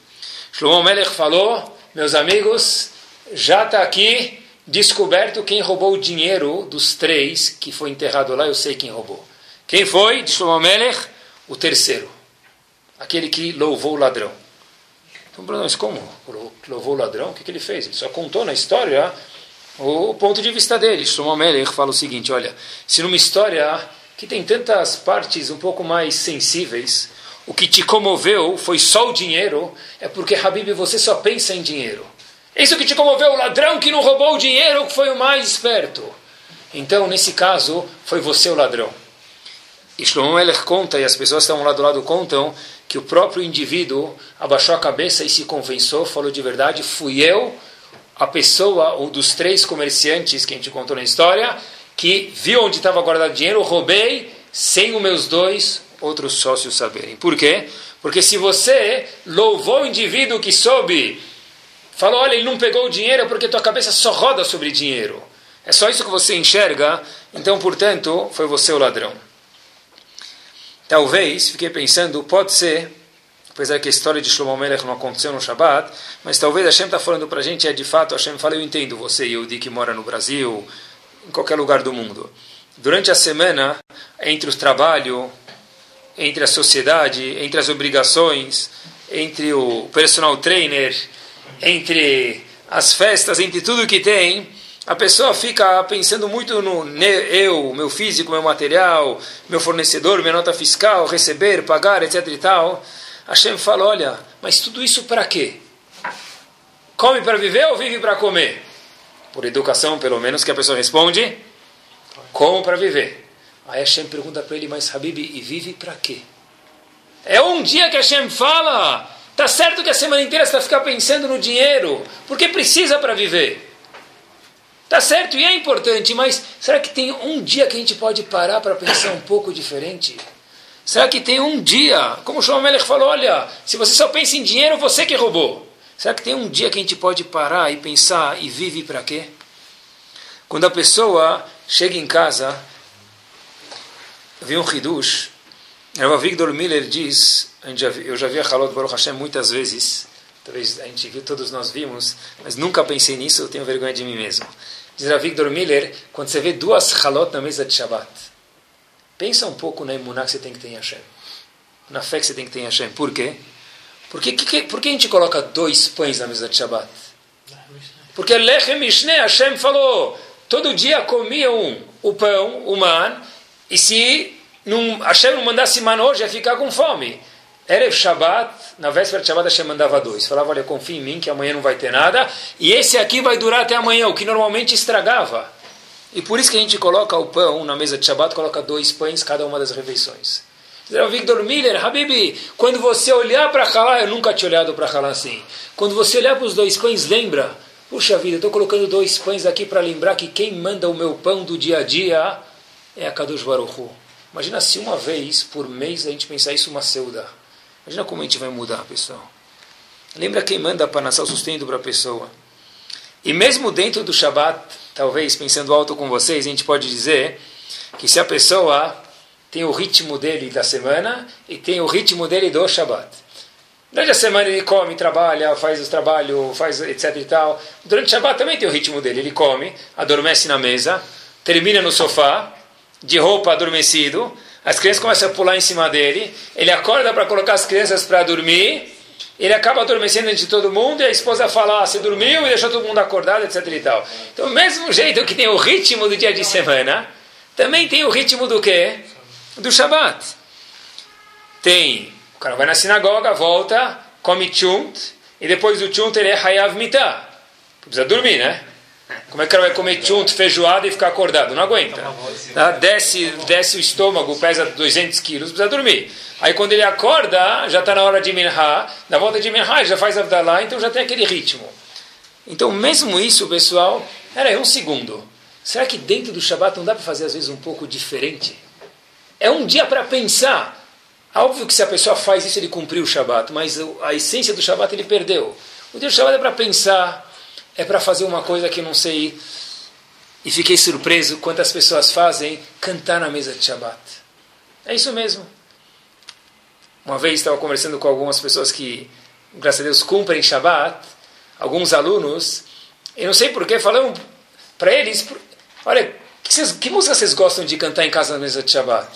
Shlomo Melech falou, meus amigos, já está aqui descoberto quem roubou o dinheiro dos três que foi enterrado lá, eu sei quem roubou. Quem foi? De Shlomo Melech, o terceiro. Aquele que louvou o ladrão. Então, mas como? Louvou o ladrão? O que, que ele fez? Ele só contou na história o ponto de vista dele. Shlomo Melech fala o seguinte, olha, se numa história que tem tantas partes um pouco mais sensíveis, o que te comoveu foi só o dinheiro, é porque, Habib, você só pensa em dinheiro. Isso que te comoveu, o ladrão que não roubou o dinheiro, que foi o mais esperto. Então, nesse caso, foi você o ladrão. Shlomo Melech conta, e as pessoas que estão lá do lado contam, que o próprio indivíduo abaixou a cabeça e se convenceu, falou de verdade, fui eu, a pessoa, ou dos três comerciantes que a gente contou na história, que viu onde estava guardado dinheiro, roubei, sem os meus dois outros sócios saberem. Por quê? Porque se você louvou o indivíduo que soube, falou, olha, ele não pegou o dinheiro porque tua cabeça só roda sobre dinheiro. É só isso que você enxerga, então, portanto, foi você o ladrão. Talvez, fiquei pensando, pode ser, apesar que a história de Shlomo Melech não aconteceu no Shabat, mas talvez Hashem está falando para a gente, é de fato, Hashem fala, eu entendo você, Yehudi, que mora no Brasil, em qualquer lugar do mundo. Durante a semana, entre o trabalho, entre a sociedade, entre as obrigações, entre o personal trainer, entre as festas, entre tudo que tem, a pessoa fica pensando muito no eu, meu físico, meu material, meu fornecedor, minha nota fiscal, receber, pagar, etc e tal. Hashem fala, olha, mas tudo isso para quê? Come para viver ou vive para comer? Por educação, pelo menos, que a pessoa responde, como para viver. Aí Hashem pergunta para ele, mas Habib, e vive para quê? É um dia que Hashem fala, tá certo que a semana inteira você vai ficar pensando no dinheiro, porque precisa para viver. Tá certo e é importante, mas será que tem um dia que a gente pode parar para pensar um pouco diferente? Será que tem um dia, como o Melech falou, olha, se você só pensa em dinheiro, você que roubou. Será que tem um dia que a gente pode parar e pensar e vive para quê? Quando a pessoa chega em casa, vê um Hidush, o Victor Miller diz, eu já vi a Halot Baruch Hashem muitas vezes, talvez a gente viu, todos nós vimos, mas nunca pensei nisso, eu tenho vergonha de mim mesmo. Diz a Victor Miller, quando você vê duas halot na mesa de Shabbat, pensa um pouco na imuná que você tem que ter em Hashem. Na fé que você tem que ter em Hashem. Por quê? Porque, que, por que a gente coloca dois pães na mesa de Shabbat? Porque Lechem Mishneh, Hashem falou, todo dia comiam o pão, o man, e se não, Hashem não mandasse man hoje, ia ficar com fome. Erev Shabbat, na véspera de Shabbat, Hashem mandava dois. Falava, olha, confia em mim que amanhã não vai ter nada. E esse aqui vai durar até amanhã, o que normalmente estragava. E por isso que a gente coloca o pão na mesa de Shabbat, coloca dois pães cada uma das refeições. Victor Miller, Habibi, quando você olhar para Halá, eu nunca tinha olhado para Halá assim. Quando você olhar para os dois pães, lembra, puxa vida, eu estou colocando dois pães aqui para lembrar que quem manda o meu pão do dia a dia é a Kadosh Baruch Hu. Imagina se uma vez por mês a gente pensar isso uma seuda. Imagina como a gente vai mudar, pessoal. Lembra quem manda para nascer o sustento para a pessoa. E mesmo dentro do Shabat, talvez pensando alto com vocês, a gente pode dizer que se a pessoa tem o ritmo dele da semana e tem o ritmo dele do Shabat. Durante a semana ele come, trabalha, faz os trabalhos, faz etc e tal. Durante o Shabat também tem o ritmo dele. Ele come, adormece na mesa, termina no sofá, de roupa adormecido, as crianças começam a pular em cima dele, ele acorda para colocar as crianças para dormir, ele acaba adormecendo entre todo mundo, e a esposa fala, ah, você dormiu e deixou todo mundo acordado, etc e tal. Então, mesmo jeito que tem o ritmo do dia de semana, também tem o ritmo do quê? Do Shabat. Tem, o cara vai na sinagoga, volta, come chunt, e depois do chunt ele é hayav mitah. Precisa dormir, né? Como é que ela vai comer chunt, feijoada e ficar acordado? Não aguenta. Tá? Desce, desce o estômago, pesa 200 quilos, precisa dormir. Aí quando ele acorda, já está na hora de minha. Na volta de minha, já faz Avdalá, então já tem aquele ritmo. Então, mesmo isso, pessoal, era um segundo. Será que dentro do Shabat não dá para fazer às vezes um pouco diferente? É um dia para pensar. Óbvio que se a pessoa faz isso, ele cumpriu o Shabat, mas a essência do Shabat ele perdeu. O dia do Shabat é para pensar, é para fazer uma coisa que não sei. E fiquei surpreso quantas pessoas fazem cantar na mesa de Shabbat. É isso mesmo. Uma vez estava conversando com algumas pessoas que, graças a Deus, cumprem Shabbat, alguns alunos, e não sei porquê, falando para eles: olha, que, que, música vocês gostam de cantar em casa na mesa de Shabbat?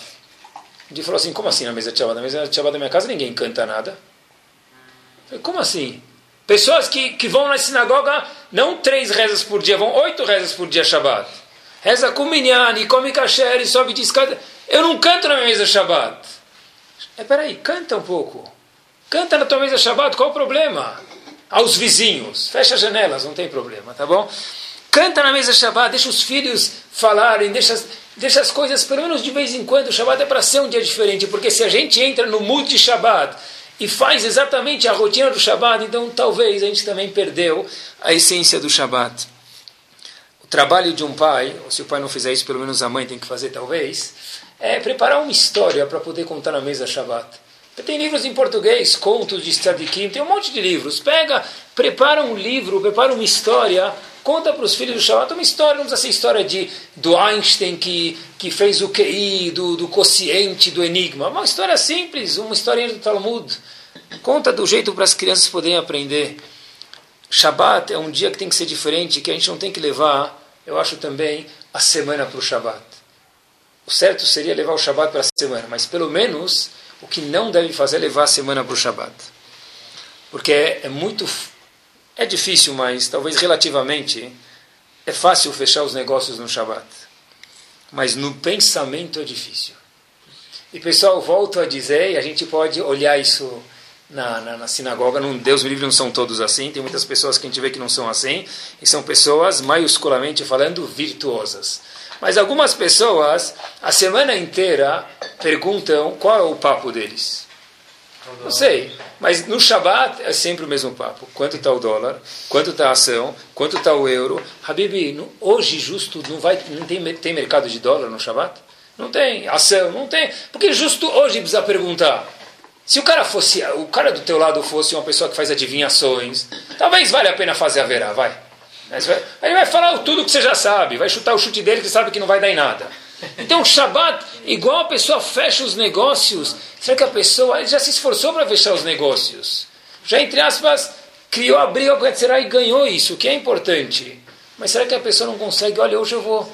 Ele falou assim: como assim na mesa de Shabbat? Na mesa de Shabbat da minha casa ninguém canta nada. Eu falei, como assim? Pessoas que, que vão na sinagoga não três rezas por dia, vão oito rezas por dia Shabbat. Reza com minyan, e come kasher, e sobe de escada. Eu não canto na minha mesa Shabbat. É, peraí, canta um pouco. Canta na tua mesa Shabbat, qual o problema? Aos vizinhos. Fecha as janelas, não tem problema, tá bom? Canta na mesa Shabbat, deixa os filhos falarem, deixa, deixa as coisas, pelo menos de vez em quando, o Shabbat é para ser um dia diferente, porque se a gente entra no mood de Shabbat, e faz exatamente a rotina do Shabat, então talvez a gente também perdeu a essência do Shabat. O trabalho de um pai, ou se o pai não fizer isso, pelo menos a mãe tem que fazer talvez, é preparar uma história para poder contar na mesa Shabat. Tem livros em português, contos de Tzadikim, tem um monte de livros. Pega, prepara um livro, prepara uma história, conta para os filhos do Shabbat uma história, não precisa ser história de, do Einstein que, que fez o QI, do, do quociente, do enigma. Uma história simples, uma historinha do Talmud. Conta do jeito para as crianças poderem aprender. Shabbat é um dia que tem que ser diferente, que a gente não tem que levar, eu acho também, a semana para o Shabbat. O certo seria levar o Shabbat para a semana, mas pelo menos o que não deve fazer é levar a semana para o Shabat. Porque é, é muito. É difícil, mas talvez relativamente é fácil fechar os negócios no Shabat. Mas no pensamento é difícil. E pessoal, volto a dizer, e a gente pode olhar isso na, na, na, sinagoga, não, Deus me livre, não são todos assim, tem muitas pessoas que a gente vê que não são assim, e são pessoas, maiusculamente falando, virtuosas. Mas algumas pessoas, a semana inteira, perguntam qual é o papo deles. Não sei, mas no Shabat é sempre o mesmo papo. Quanto está o dólar? Quanto está a ação? Quanto está o euro? Habib, hoje justo não, vai, não tem, tem mercado de dólar no Shabat? Não tem. Ação? Não tem. Porque justo hoje precisa perguntar. Se o cara fosse, o cara do teu lado fosse uma pessoa que faz adivinhações, talvez valha a pena fazer a verá, vai. Ele vai falar tudo que você já sabe, vai chutar o chute dele que sabe que não vai dar em nada. Então, o Shabat, igual a pessoa fecha os negócios, será que a pessoa já se esforçou para fechar os negócios? Já, entre aspas, criou a com o Yetzirah e ganhou isso, que é importante. Mas será que a pessoa não consegue? Olha, hoje eu vou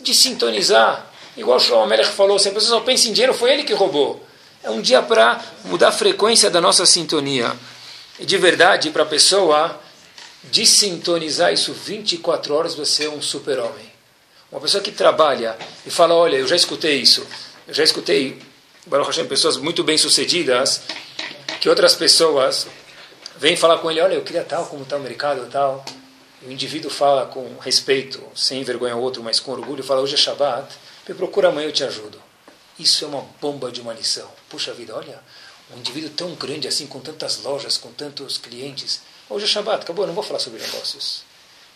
desintonizar. Igual o Shlomo falou, se a pessoa só pensa em dinheiro, foi ele que roubou. É um dia para mudar a frequência da nossa sintonia. E de verdade, para a pessoa desintonizar isso 24 horas, você é um super-homem. Uma pessoa que trabalha e fala, olha, eu já escutei isso, eu já escutei, Baruch Hashem, pessoas muito bem-sucedidas, que outras pessoas vêm falar com ele, olha, eu queria tal, como está o mercado tal. O indivíduo fala com respeito, sem vergonha ao outro, mas com orgulho, fala, hoje é Shabbat, me procura amanhã, eu te ajudo. Isso é uma bomba de uma lição. Puxa vida, olha, um indivíduo tão grande assim, com tantas lojas, com tantos clientes, Hoje é Shabbat, acabou, eu não vou falar sobre negócios.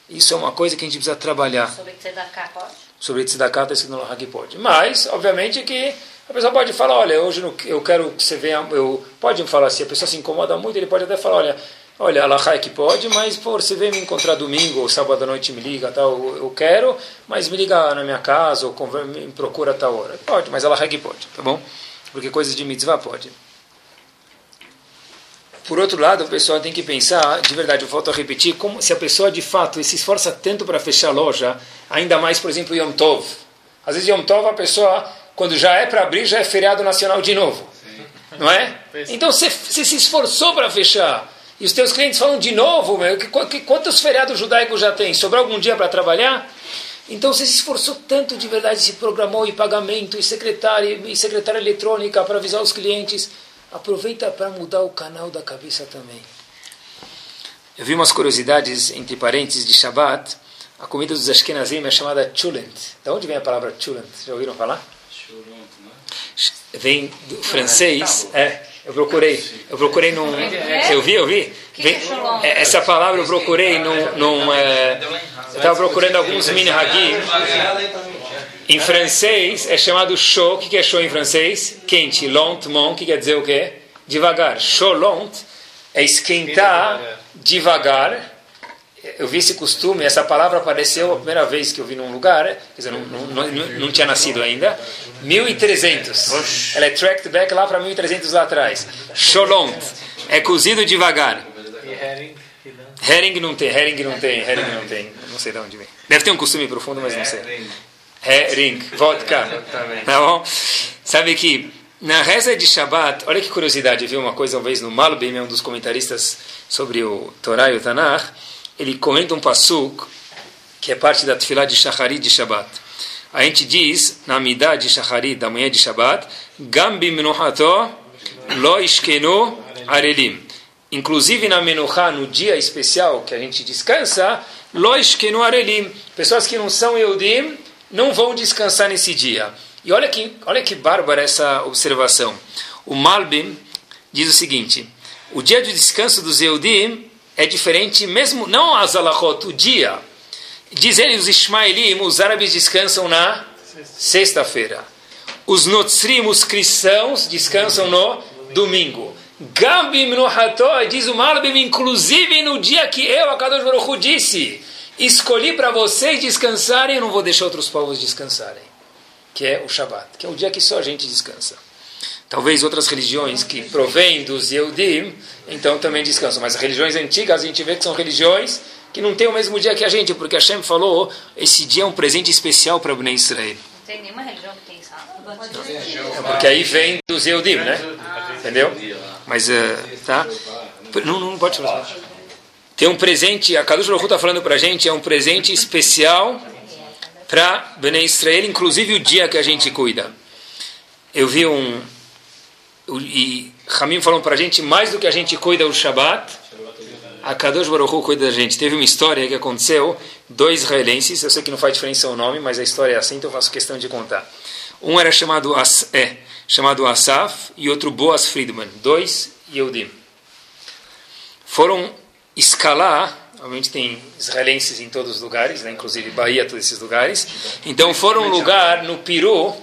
Isso é uma coisa que a gente precisa trabalhar. Sobre Tzedakah pode? Sobre Tzedakah está escrito no Hagi pode. Mas, obviamente que a pessoa pode falar, olha, hoje eu quero que você venha, eu, pode falar, se a pessoa se incomoda muito, ele pode até falar, olha, olha, Allah é que pode, mas por você vem me encontrar domingo ou sábado à noite me liga, tal, eu quero, mas me liga na minha casa ou me procura a tal hora. Pode, mas Allah é que pode, tá bom? Porque coisas de mitzvah pode. Por outro lado, a pessoa tem que pensar, de verdade, eu volto a repetir, como se a pessoa de fato se esforça tanto para fechar a loja, ainda mais, por exemplo, Yom Tov. Às vezes Yom Tov a pessoa, quando já é para abrir, já é feriado nacional de novo. Sim. Não é? Então você, se esforçou para fechar. E os teus clientes falam de novo, meu, que, que, quantos feriados judaicos já tem? Sobrou algum dia para trabalhar? Então você se esforçou tanto de verdade, se programou em pagamento, e secretária, e secretária eletrônica para avisar os clientes aproveita para mudar o canal da cabeça também. Eu vi umas curiosidades, entre parênteses, de Shabbat. A comida dos Ashkenazim é chamada chulent. De onde vem a palavra chulent? Já ouviram falar? Vem do francês. É, eu procurei. Eu procurei num. Eu vi, eu vi. Vem, é, essa palavra eu procurei num. num é, eu estava procurando alguns minhagim. Em francês é chamado chaud. O que é chaud em francês? Quente. Lentement, que quer dizer o quê? Devagar. Chaud lent é esquentar devagar. Eu vi esse costume, essa palavra apareceu a primeira vez que eu vi num lugar, quer dizer, não, não, não, não tinha nascido ainda, 1300. Ela é tracked back lá para 1300 lá atrás. Cholont é cozido devagar. Herring não tem, herring não tem, herring não tem. Não sei de onde vem. Deve ter um costume profundo, mas não sei. Herring, vodka. Tá bom? Sabe que na reza de Shabbat, olha que curiosidade, viu uma coisa uma vez no Malbim, é um dos comentaristas sobre o Torá e o Tanakh, ele comenta um pasuk que é parte da tefilá de Shacharit de Shabbat. A gente diz, na Amidah de Shacharit, da manhã de Shabbat, Gambi Menuhato Lo Ishkenu Arelim. Inclusive na Menuchá, no dia especial que a gente descansa, Lo Ishkenu Arelim. Pessoas que não são Eudim, não vão descansar nesse dia. E olha que, olha que bárbara essa observação. O Malbim diz o seguinte: o dia de descanso dos Eudim é diferente, mesmo não as alachot, o dia. Diz ele, os Ismaelim, os árabes descansam na sexta-feira. Os Notzrim, os cristãos, descansam no domingo. Gambim no Ható, diz o Malbim, inclusive no dia que eu, a Kadosh Baruch Hu, disse, escolhi para vocês descansarem, eu não vou deixar outros povos descansarem. Que é o Shabat, que é o dia que só a gente descansa. Talvez outras religiões que provêm dos Yehudim, então também descansam. Mas as religiões antigas, a gente vê que são religiões que não têm o mesmo dia que a gente, porque Hashem falou, esse dia é um presente especial para Bnei Israel. Não tem nenhuma religião que tem isso. É porque aí vem dos Yehudim, né? Entendeu? Mas, uh, tá? Não, não pode falar. Tem um presente, a Kadosh Baruch está falando para a gente, é um presente especial para Bnei Israel, inclusive o dia que a gente cuida. Eu vi um... E Ramim falou para a gente, mais do que a gente cuida o Shabat, a Kadosh Baruch cuida da gente. Teve uma história que aconteceu, dois israelenses, eu sei que não faz diferença o nome, mas a história é assim, então eu faço questão de contar. Um era chamado, As, é, chamado Asaf e outro Boas Friedman, dois Yehudim. Foram escalar, obviamente tem israelenses em todos os lugares, né, inclusive Bahia, todos esses lugares. Então foram um lugar no Peru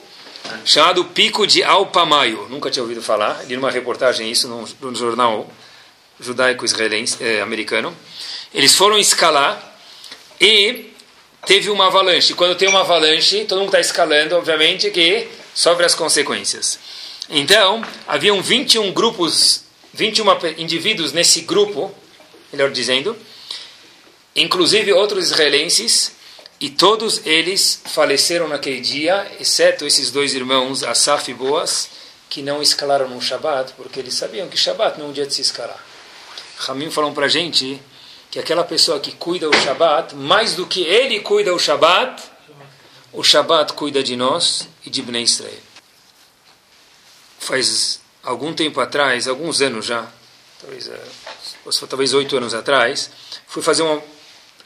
chamado Pico de Alpamayo. Nunca tinha ouvido falar, li numa reportagem isso no, no jornal judaico-israelense eh, americano. Eles foram escalar e teve uma avalanche. Quando tem uma avalanche, todo mundo está escalando, obviamente, que sofre as consequências. Então, haviam 21 grupos, 21 indivíduos nesse grupo, melhor dizendo, inclusive outros israelenses, e todos eles faleceram naquele dia, exceto esses dois irmãos, Asaf e Boas, que não escalaram no Shabat, porque eles sabiam que Shabat não é um dia de se escalar. Ramim falou para a gente que aquela pessoa que cuida o Shabat, mais do que ele cuida o Shabat, o Shabat cuida de nós e de Bnei Israel. Faz algum tempo atrás, alguns anos já, talvez talvez oito anos atrás, fui fazer uma,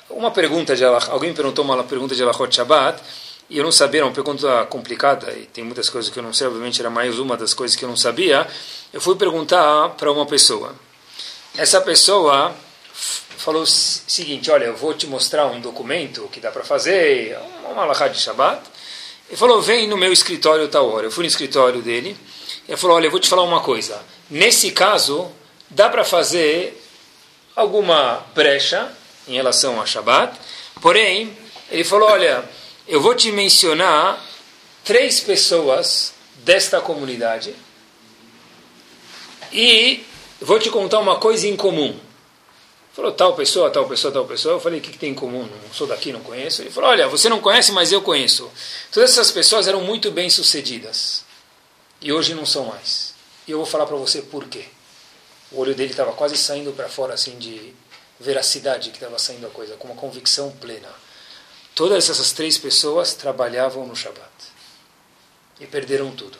uma pergunta de Allah, alguém perguntou uma pergunta de Alachot Shabbat, e eu não sabia, era uma pergunta complicada, e tem muitas coisas que eu não sei, obviamente era mais uma das coisas que eu não sabia. Eu fui perguntar para uma pessoa, essa pessoa falou o seguinte, olha, eu vou te mostrar um documento que dá para fazer, uma alahá de Shabbat. Ele falou, vem no meu escritório tal hora. Eu fui no escritório dele. Ele falou, olha, eu vou te falar uma coisa. Nesse caso, dá para fazer alguma brecha em relação a Shabbat. Porém, ele falou, olha, eu vou te mencionar três pessoas desta comunidade e vou te contar uma coisa em comum. Falou, tal pessoa, tal pessoa, tal pessoa. Eu falei, o que, que tem em comum? Não sou daqui, não conheço. Ele falou, olha, você não conhece, mas eu conheço. Todas essas pessoas eram muito bem sucedidas. E hoje não são mais. E eu vou falar para você por quê. O olho dele estava quase saindo para fora, assim, de veracidade que estava saindo a coisa, com uma convicção plena. Todas essas três pessoas trabalhavam no Shabat. E perderam tudo.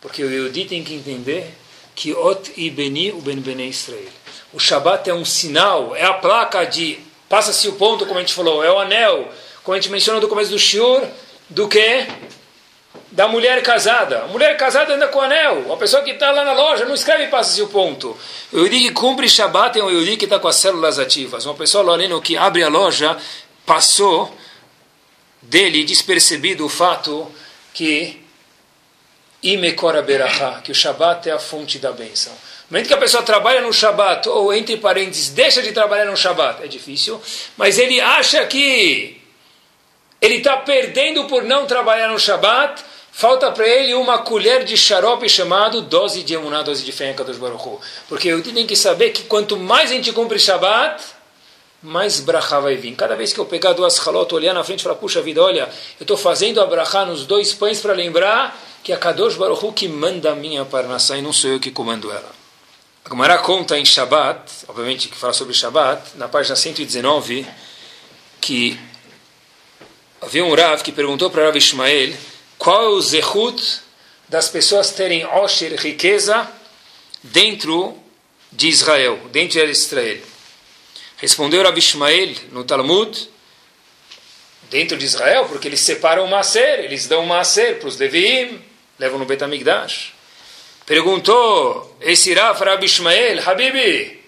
Porque o Yehudi tem que entender que Ot e Beni, o Ben Bene Israel. O Shabat é um sinal, é a placa de, passa-se o ponto, como a gente falou, é o anel, como a gente mencionou no começo do Shur, do que? Da mulher casada. A mulher casada anda com anel. A pessoa que está lá na loja não escreve passa-se o ponto. O Yudi que cumpre Shabat é o Yudi que está com as células ativas. Uma pessoa lá no que abre a loja passou dele despercebido o fato que Imekora Berachá, que o Shabat é a fonte da bênção. No momento que a pessoa trabalha no Shabat, ou entre parênteses, deixa de trabalhar no Shabat, é difícil, mas ele acha que ele está perdendo por não trabalhar no Shabat, falta para ele uma colher de xarope chamado dose de emuná, dose de fé dos Baruch Porque eu tenho que saber que quanto mais a gente cumpre Shabat, mais brachá vai vir. Cada vez que eu pegar duas halot, olhar na frente e falar, puxa vida, olha, eu estou fazendo a brachá nos dois pães para lembrar que é Kadosh Baruch que manda a minha parnassá e não sou eu que comando ela. A Gemara conta em Shabbat, obviamente que fala sobre Shabbat, na página 119, que havia um Rav que perguntou para Rav Ishmael qual é o zehut das pessoas terem osher, riqueza, dentro de Israel, dentro de Israel. Respondeu Rav Ishmael no Talmud, dentro de Israel, porque eles separam o Maser, eles dão o Maser para os Leviim, levam no Betamigdash. Perguntou esse Rav Rabi Ishmael, Habibi,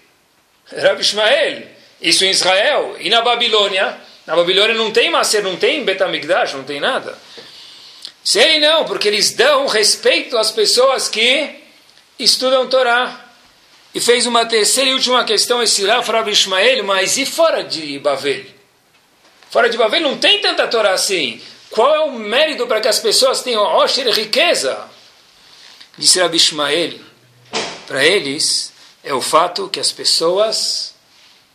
Rabi Ishmael, isso em Israel e na Babilônia. Na Babilônia não tem Maser, não tem Betamigdash, não tem nada. Sei não, porque eles dão respeito às pessoas que estudam Torá. E fez uma terceira e última questão, esse Rav Rabi Ishmael, mas e fora de Bavel? Fora de Bavel não tem tanta Torá assim. Qual é o mérito para que as pessoas tenham Osher riqueza? Disse Rabi Ishmael, para eles é o fato que as pessoas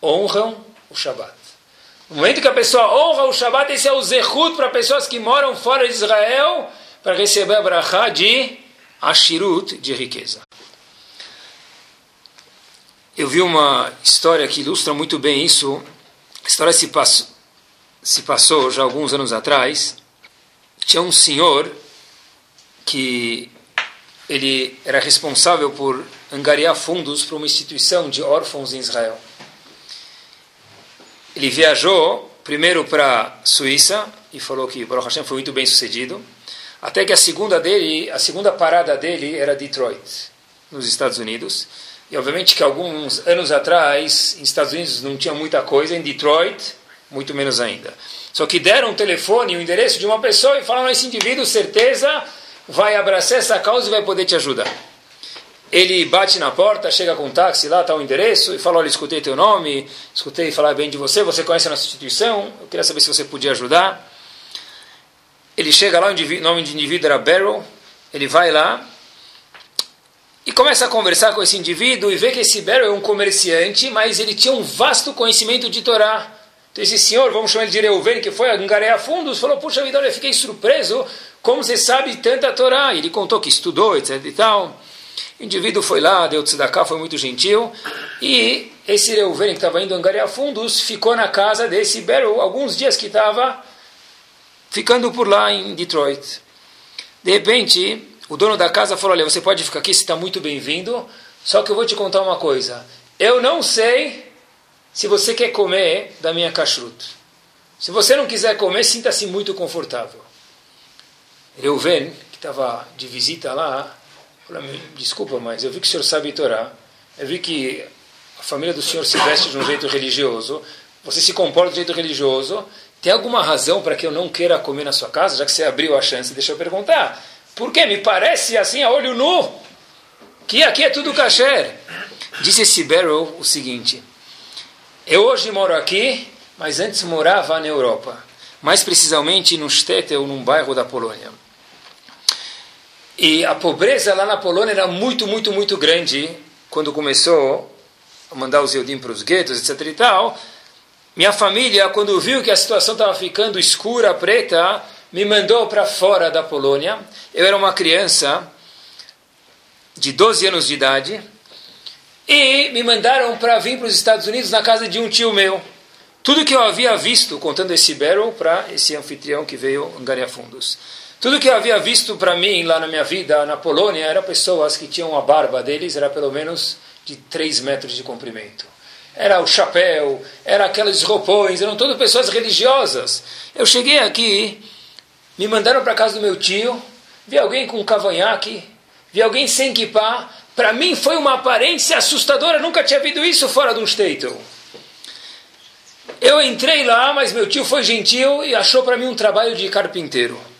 honram o Shabat. No momento que a pessoa honra o Shabat, esse é o zehut para pessoas que moram fora de Israel, para receber a brachá de Ashirut, de riqueza. Eu vi uma história que ilustra muito bem isso. A história se passou, se passou já alguns anos atrás. Tinha um senhor que ele era responsável por angariar fundos para uma instituição de órfãos em Israel. Ele viajou primeiro para Suíça e falou que Baruch Hashem foi muito bem sucedido, até que a segunda dele, a segunda parada dele era Detroit, nos Estados Unidos. E obviamente que alguns anos atrás, nos Estados Unidos não tinha muita coisa, em Detroit, muito menos ainda. Só que deram um telefone, o um endereço de uma pessoa e falaram: esse indivíduo, certeza, vai abraçar essa causa e vai poder te ajudar. Ele bate na porta, chega com um táxi, lá está o endereço, e fala, olha, escutei teu nome, escutei falar bem de você, você conhece a nossa instituição, eu queria saber se você podia ajudar. Ele chega lá, o nome de indivíduo era Barrow, ele vai lá, e começa a conversar com esse indivíduo e vê que esse Barrow é um comerciante, mas ele tinha um vasto conhecimento de Torá. Então esse senhor, vamos chamar ele de Reuven, que foi a fundos, falou, puxa vida, olha, fiquei surpreso, como você sabe tanta Torá? E ele contou que estudou, etc e tal. O indivíduo foi lá, deu tzedakah, foi muito gentil. E esse Reuven, que estava indo angariar fundos, ficou na casa desse Beryl alguns dias que estava ficando por lá em Detroit. De repente, o dono da casa falou, olha, você pode ficar aqui, você está muito bem-vindo, só que eu vou te contar uma coisa. Eu não sei se você quer comer da minha kashrut. Se você não quiser comer, sinta-se muito confortável. Reuven, que estava de visita lá, Desculpa, mas eu vi que o senhor sabe Torá, eu vi que a família do senhor se veste de um jeito religioso, você se comporta de um jeito religioso, tem alguma razão para que eu não queira comer na sua casa, já que você abriu a chance, deixa eu perguntar. Por quê? Me parece assim a olho nu que aqui é tudo kasher. Disse Barrow o seguinte: Eu hoje moro aqui, mas antes morava na Europa, mais precisamente no Stettel, num bairro da Polônia. E a pobreza lá na Polônia era muito, muito, muito grande quando começou a mandar os Eudim para os guetos, etc. e tal. Minha família, quando viu que a situação estava ficando escura, preta, me mandou para fora da Polônia. Eu era uma criança de 12 anos de idade e me mandaram para vir para os Estados Unidos na casa de um tio meu. Tudo que eu havia visto, contando esse barrel para esse anfitrião que veio angariar fundos. Tudo que eu havia visto para mim lá na minha vida na Polônia era pessoas que tinham a barba deles, era pelo menos de 3 metros de comprimento. Era o chapéu, era aqueles roupões, eram todas pessoas religiosas. Eu cheguei aqui, me mandaram para casa do meu tio, vi alguém com um cavanhaque, vi alguém sem kippah. Para mim foi uma aparência assustadora, nunca tinha visto isso fora de um shtetl. Eu entrei lá, mas meu tio foi gentil e achou para mim um trabalho de carpinteiro.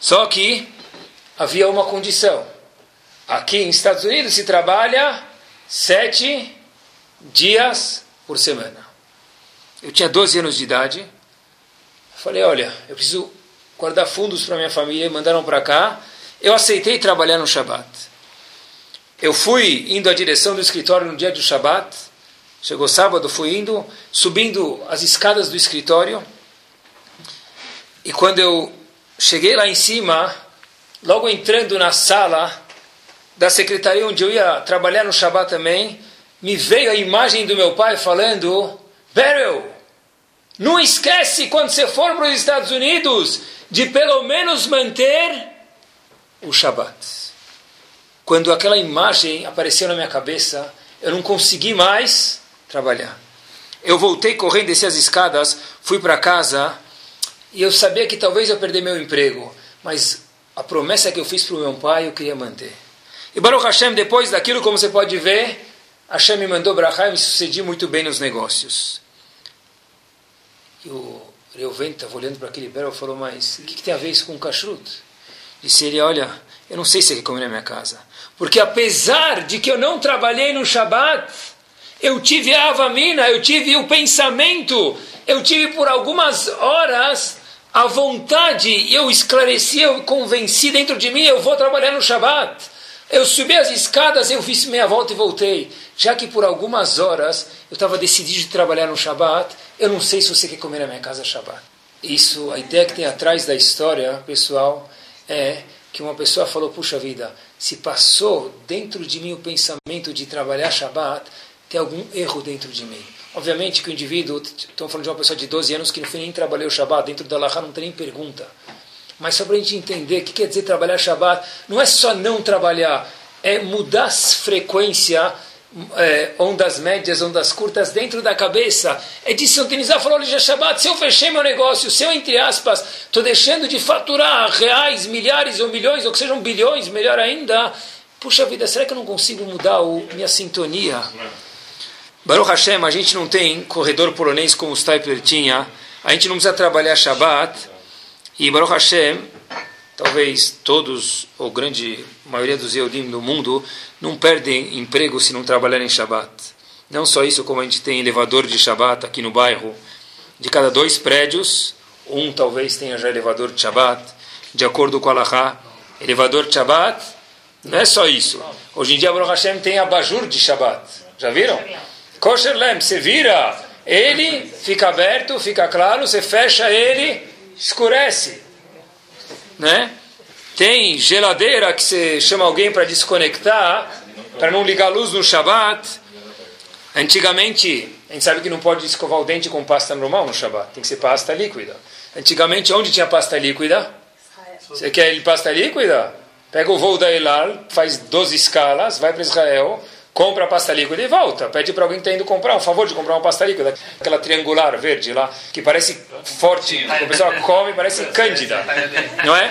Só que havia uma condição. Aqui em Estados Unidos se trabalha sete dias por semana. Eu tinha 12 anos de idade. Falei, olha, eu preciso guardar fundos para minha família. Mandaram para cá. Eu aceitei trabalhar no Shabat. Eu fui indo à direção do escritório no dia do Shabat. Chegou sábado, fui indo, subindo as escadas do escritório. E quando eu cheguei lá em cima, logo entrando na sala da secretaria onde eu ia trabalhar no Shabat também, me veio a imagem do meu pai falando: Beryl, não esquece quando você for para os Estados Unidos de pelo menos manter o Shabat. Quando aquela imagem apareceu na minha cabeça, eu não consegui mais trabalhar. Eu voltei correndo, desci as escadas, fui para casa e eu sabia que talvez eu perder meu emprego, mas a promessa que eu fiz para o meu pai eu queria manter. E Baruch Hashem, depois daquilo, como você pode ver, Hashem me mandou brachá e me sucedi muito bem nos negócios. E o Reuven estava olhando para aquele berro e falou, mas o que, que, tem a ver isso com o kashrut? Disse ele, olha, eu não sei se ele comer na minha casa. Porque apesar de que eu não trabalhei no Shabat, eu tive a avamina, eu tive o pensamento, eu tive por algumas horas a vontade, eu esclareci, eu convenci dentro de mim, eu vou trabalhar no Shabat. Eu subi as escadas, eu fiz meia volta e voltei. Já que por algumas horas eu estava decidido de trabalhar no Shabat, eu não sei se você quer comer na minha casa Shabat. Isso, a ideia que tem atrás da história, pessoal, é que uma pessoa falou, puxa vida, se passou dentro de mim o pensamento de trabalhar Shabat, tem algum erro dentro de mim. Obviamente que o indivíduo, estamos falando de uma pessoa de 12 anos que no fim nem trabalhou o Shabat, dentro da Laha não tem nem pergunta. Mas só para a gente entender o que quer dizer trabalhar Shabat, não é só não trabalhar, é mudar a frequência, é, ondas médias, ondas curtas dentro da cabeça. É de sintonizar, falou já Shabat, se eu fechei meu negócio, se eu, entre aspas, estou deixando de faturar reais, milhares ou milhões, ou que sejam bilhões, melhor ainda, puxa vida, será que eu não consigo mudar o, minha sintonia? Baruch Hashem, a gente não tem corredor polonês como o Stipler tinha, a gente não precisa trabalhar Shabbat, e Baruch Hashem, talvez todos, ou grande maioria dos Yehudim do mundo, não perdem emprego se não trabalharem Shabbat. Não só isso, como a gente tem elevador de Shabbat aqui no bairro, de cada dois prédios, um talvez tenha já elevador de Shabbat, de acordo com a Allahá, elevador de Shabbat, não é só isso. Hoje em dia, Baruch Hashem tem abajur de Shabbat. Já viram? Kosher lamp, você vira ele, fica aberto, fica claro, você fecha ele, escurece. Né? Tem geladeira que você chama alguém para desconectar, para não ligar a luz no Shabat. Antigamente, a gente sabe que não pode escovar o dente com pasta normal no Shabat, tem que ser pasta líquida. Antigamente, onde tinha pasta líquida? Você quer pasta líquida? Pega o voo da Elal, faz 12 escalas, vai para Israel, compra a pasta líquida e volta. Pede para alguém que está indo comprar, um favor de comprar uma pasta líquida, aquela triangular verde lá, que parece forte, a pessoa come, parece cândida, não é?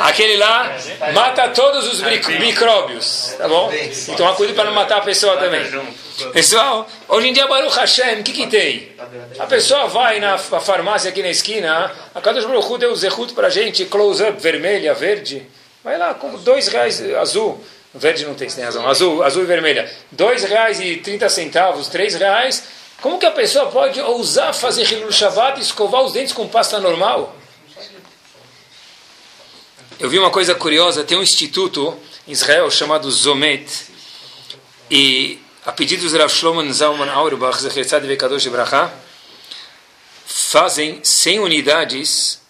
Aquele lá mata todos os micróbios, tá bom? Então cuidado para não matar a pessoa também. Pessoal, hoje em dia, Baruch Hashem, o que, que tem? A pessoa vai na farmácia aqui na esquina, a Kadosh Baruch Hu deu o zehut para gente, close-up vermelha, verde, vai lá, com dois reais azul. Verde não tem, você tem razão. Azul, azul e vermelha. Dois reais e trinta centavos, três reais. Como que a pessoa pode ousar fazer Hilul Shabbat e escovar os dentes com pasta normal? Eu vi uma coisa curiosa. Tem um instituto em Israel chamado Zomet. E a pedido dos Rav Shlomo Zalman Auerbach, Zechetzad Vekadosh Bracha, fazem 100 unidades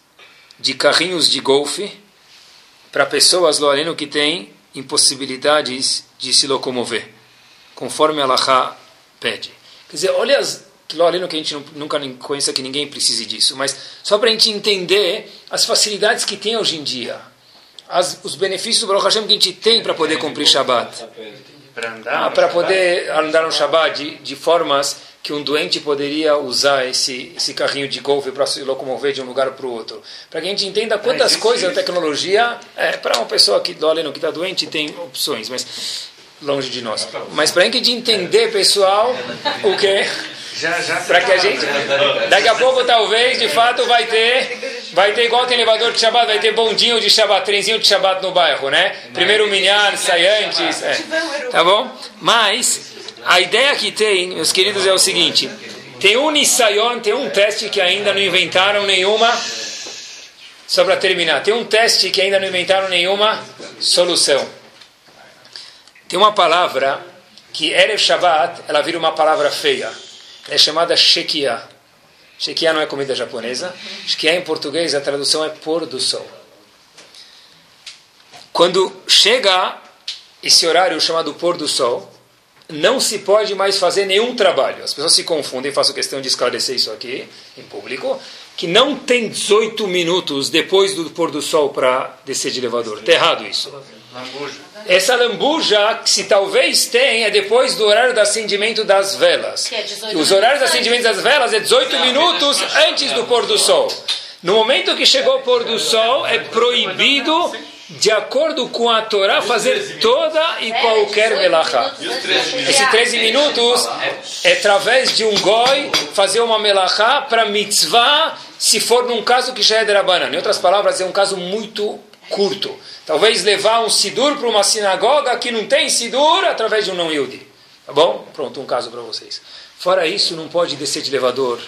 de carrinhos de golfe para pessoas, Loreno, que têm impossibilidades de se locomover, conforme Allah pede. Quer dizer, olha as Loreno que a gente nunca conhece que ninguém precise disso, mas só para a gente entender as facilidades que tem hoje em dia, as, os benefícios do Baruch Hashem que a gente tem para poder cumprir Shabbat. Para ah, poder andar no Shabbat de, de formas que um doente poderia usar esse, esse carrinho de golfe para se locomover de um lugar para o outro. Para que a gente entenda quantas coisas a tecnologia, é, para uma pessoa que dói que está doente, tem opções, mas longe de nós. Mas para a gente entender, pessoal, o que para que a gente daqui a pouco talvez de fato vai ter vai ter igual tem elevador de Shabbat vai ter bondinho de Shabbat trenzinho de Shabbat no bairro né? Primeiro minhar sai antes é. tá bom? Mas a ideia que tem, meus queridos, é o seguinte: tem um Nisayon, tem um teste que ainda não inventaram nenhuma. Só para terminar, tem um teste que ainda não inventaram nenhuma solução. Tem uma palavra que Erev Shabbat, ela vira uma palavra feia. É chamada Shekia. Shekia não é comida japonesa. Shekia em português, a tradução é pôr do sol. Quando chega esse horário chamado pôr do sol, não se pode mais fazer nenhum trabalho. As pessoas se confundem, faço questão de esclarecer isso aqui em público, que não tem 18 minutos depois do pôr do sol para descer de elevador. Está errado isso. Essa lambuja, que se talvez tem, é depois do horário do acendimento das velas. É Os horários do acendimento das velas é 18 minutos antes do pôr do sol. No momento que chegou o pôr do sol, é proibido de acordo com a Torá, fazer toda e qualquer melachá. Esses 13 minutos é através de um goi fazer uma melachá para mitzvah, se for num caso que já é drabana. Em outras palavras, é um caso muito curto. Talvez levar um sidur para uma sinagoga que não tem sidur através de um não yudi. Tá bom? Pronto, um caso para vocês. Fora isso, não pode descer de elevador,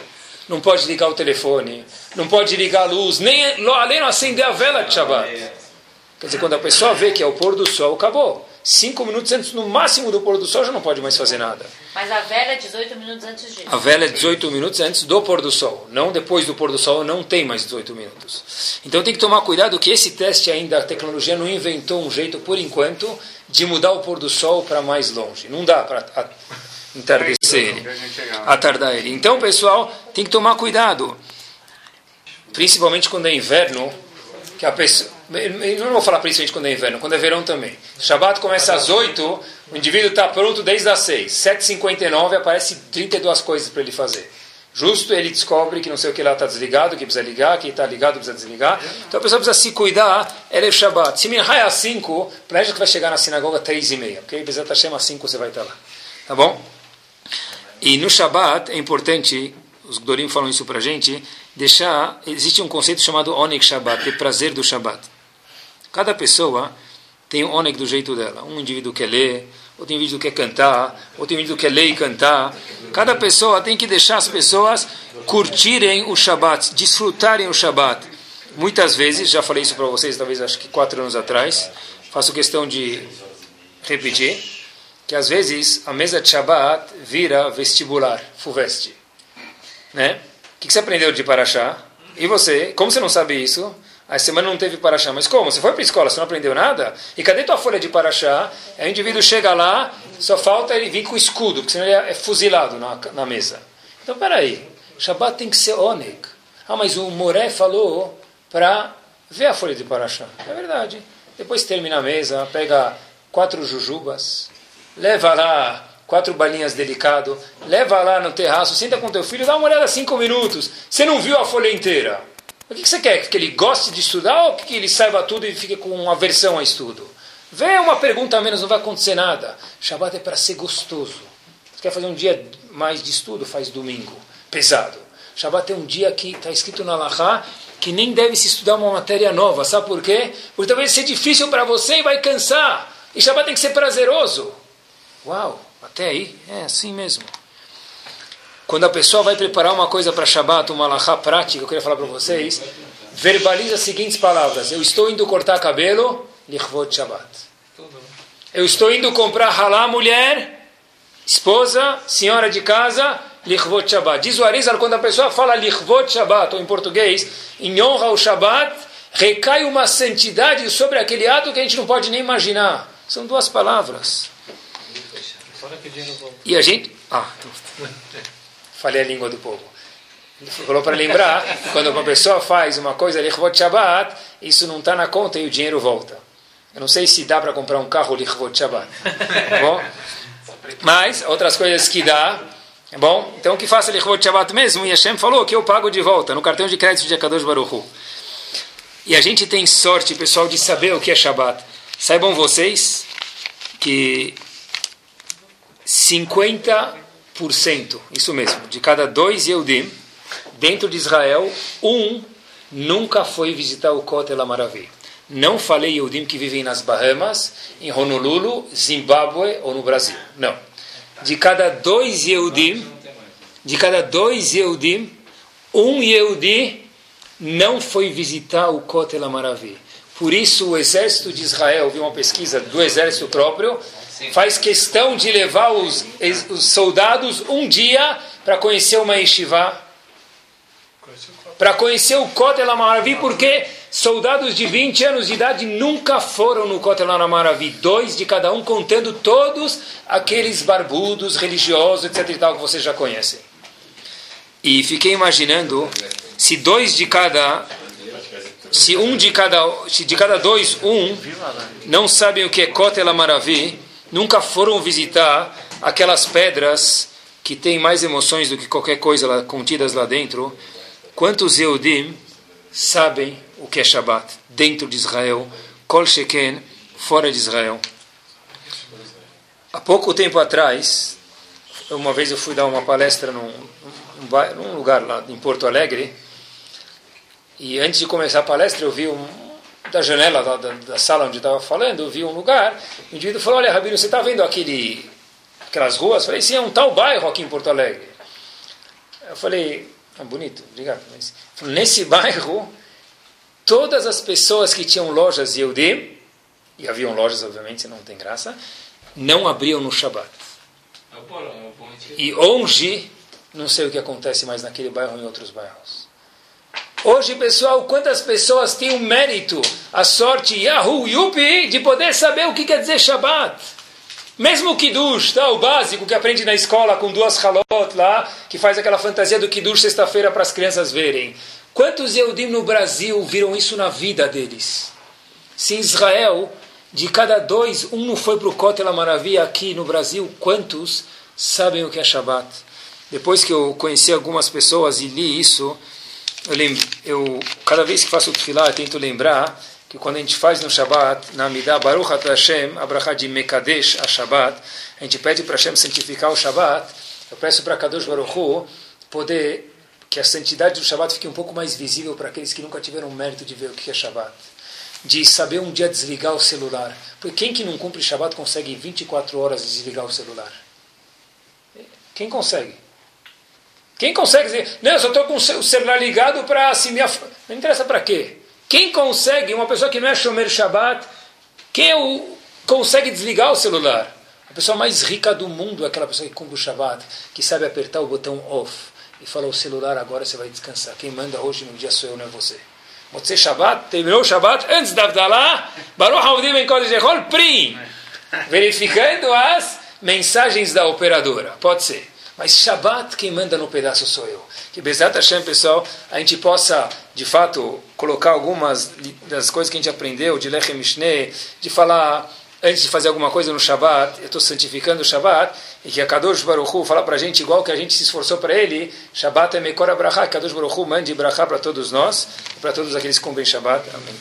não pode ligar o telefone, não pode ligar a luz, nem além de acender a vela de Shabbat. Quer dizer, quando a pessoa vê que é o pôr do sol, acabou. Cinco minutos antes, no máximo, do pôr do sol, já não pode mais fazer nada. Mas a vela é 18 minutos antes disso. A vela é 18 minutos antes do pôr do sol. Não depois do pôr do sol, não tem mais 18 minutos. Então tem que tomar cuidado que esse teste ainda, a tecnologia não inventou um jeito, por enquanto, de mudar o pôr do sol para mais longe. Não dá para entardecer ele, atardar ele. Então, pessoal, tem que tomar cuidado. Principalmente quando é inverno, que a pessoa... Não vou falar principalmente quando é inverno, quando é verão também. Shabbat começa às 8, o indivíduo está pronto desde as 6. 7h59 aparece 32 coisas para ele fazer. Justo ele descobre que não sei o que lá está desligado, que precisa ligar, que está ligado, precisa desligar. Então a pessoa precisa se cuidar, ela é Shabbat. Se Minha é às 5, planeja que vai chegar na sinagoga às 3 e meia. Ok? Precisa estar chama às 5, você vai estar lá. Tá bom? E no Shabbat é importante, os Gdorim falam isso para gente, deixar, existe um conceito chamado Onek Shabbat, ter prazer do Shabbat. Cada pessoa tem o Onek do jeito dela. Um indivíduo quer ler, outro indivíduo quer cantar, outro indivíduo quer ler e cantar. Cada pessoa tem que deixar as pessoas curtirem o Shabbat, desfrutarem o Shabbat. Muitas vezes, já falei isso para vocês, talvez acho que quatro anos atrás, faço questão de repetir, que às vezes a mesa de Shabbat vira vestibular, FUVEST. Né? O que você aprendeu de Paraxá? E você, como você não sabe isso? A semana não teve Paraxá. Mas como? Você foi para a escola, você não aprendeu nada? E cadê tua folha de Paraxá? Aí o indivíduo chega lá, só falta ele vir com escudo, porque senão ele é fuzilado na, na mesa. Então, peraí. Shabbat tem que ser onek. Ah, mas o Moré falou para ver a folha de Paraxá. É verdade. Depois termina a mesa, pega quatro jujubas, leva lá quatro balinhas delicado, leva lá no terraço, senta com teu filho, dá uma olhada cinco minutos. Você não viu a folha inteira. O que você quer? Que ele goste de estudar ou que ele saiba tudo e fique com aversão a estudo? Vê uma pergunta a menos, não vai acontecer nada. Shabbat é para ser gostoso. Você quer fazer um dia mais de estudo? Faz domingo. Pesado. Shabbat é um dia que está escrito na Lahá que nem deve se estudar uma matéria nova. Sabe por quê? Porque talvez ser difícil para você e vai cansar. E Shabbat tem que ser prazeroso. Uau! Até aí, é assim mesmo. Quando a pessoa vai preparar uma coisa para Shabbat, uma alahá prática, eu queria falar para vocês, verbaliza as seguintes palavras. Eu estou indo cortar cabelo, lichvot Shabbat. Eu estou indo comprar halá, mulher, esposa, senhora de casa, lichvot Shabbat. Diz o Arizal, quando a pessoa fala lichvot Shabbat, ou em português, em honra ao Shabbat, recai uma santidade sobre aquele ato que a gente não pode nem imaginar. São duas palavras. E a gente. Ah, falei a língua do povo. Falou para lembrar, quando uma pessoa faz uma coisa, Lichvot Shabbat, isso não está na conta e o dinheiro volta. Eu não sei se dá para comprar um carro Lichvot Shabbat. Tá bom? Mas, outras coisas que dá. Tá bom? Então, que faça Lichvot Shabbat mesmo. E Hashem falou que eu pago de volta no cartão de crédito de Akadosh Baruch E a gente tem sorte, pessoal, de saber o que é Shabbat. Saibam vocês que 50%, isso mesmo, de cada dois Yehudim, dentro de Israel, um nunca foi visitar o Kotel Amaravi. Não falei Yehudim que vivem nas Bahamas, em Honolulu, Zimbábue ou no Brasil. Não. De cada dois Yehudim, de cada dois Yehudim, um Yehudi não foi visitar o Kotel Amaravi. Por isso o exército de Israel, vi uma pesquisa do exército próprio, faz questão de levar os, os soldados um dia para conhecer uma yeshiva, para conhecer o Kotel Amaravi, porque soldados de 20 anos de idade nunca foram no Kotel Amaravi, dois de cada um, contando todos aqueles barbudos, religiosos, etc. e tal, que vocês já conhecem. E fiquei imaginando se dois de cada se um de cada de cada dois um não sabem o que é Kotel Amaravi nunca foram visitar aquelas pedras que têm mais emoções do que qualquer coisa lá, contidas lá dentro, quantos Eudim sabem o que é Shabat dentro de Israel, Kol Sheken, fora de Israel. Há pouco tempo atrás, uma vez eu fui dar uma palestra num, num lugar lá em Porto Alegre, e antes de começar a palestra eu vi um, da janela da, da, da sala onde estava falando, eu vi um lugar, o indivíduo falou, olha Rabino, você está vendo aquele, aquelas ruas? Eu falei, sim, é um tal bairro aqui em Porto Alegre. Eu falei, ah, bonito, obrigado. Mas, nesse bairro, todas as pessoas que tinham lojas Yehudim, e haviam lojas, obviamente, não tem graça, não abriam no Shabat. E hoje, não sei o que acontece mais naquele bairro ou em outros bairros. Hoje, pessoal, quantas pessoas têm o mérito, a sorte, Yahoo, Yupi, de poder saber o que quer dizer Shabbat? Mesmo o Kiddush, tá? o básico que aprende na escola com duas halot lá, que faz aquela fantasia do Kiddush sexta-feira para as crianças verem. Quantos Eudim no Brasil viram isso na vida deles? Se em Israel, de cada dois, um não foi para o Kotel Maravilha aqui no Brasil, quantos sabem o que é Shabbat? Depois que eu conheci algumas pessoas e li isso, eu, lembro, eu cada vez que faço o tefilá, eu tento lembrar que quando a gente faz no Shabbat, na Amidah Baruch At Hashem, de Mekadesh a Shabbat, a gente pede para Hashem santificar o Shabbat, eu peço para Kadosh Baruch Hu poder que a santidade do Shabbat fique um pouco mais visível para aqueles que nunca tiveram o mérito de ver o que é Shabbat. De saber um dia desligar o celular. Porque quem que não cumpre Shabbat consegue 24 horas desligar o celular? Quem consegue? Quem consegue dizer, não, eu só estou com o celular ligado para se me... Af... Não interessa para quê? Quem consegue, uma pessoa que não é Shomer Shabbat, quem é o, consegue desligar o celular? A pessoa mais rica do mundo é aquela pessoa que cumpre o Shabbat, que sabe apertar o botão off e fala, o celular agora você vai descansar. Quem manda hoje no dia sou eu, não é você. Motzei Shabbat, terminou o Shabbat, antes da Avdalah, Baruch Haudim em Kodesh Echol, Prim, verificando as mensagens da operadora. Pode ser. Mas Shabbat, quem manda no pedaço sou eu. Que Bezat Hashem, pessoal, a gente possa, de fato, colocar algumas das coisas que a gente aprendeu, de Lechem Mishneh, de falar, antes de fazer alguma coisa no Shabbat, eu estou santificando o Shabbat, e que a Kadosh Baruch Hu fala para a gente, igual que a gente se esforçou para ele, Shabbat é Mekora Brachá, Kadosh Baruch Hu mande Brachá para todos nós, para todos aqueles que cumprem Shabbat. Amém.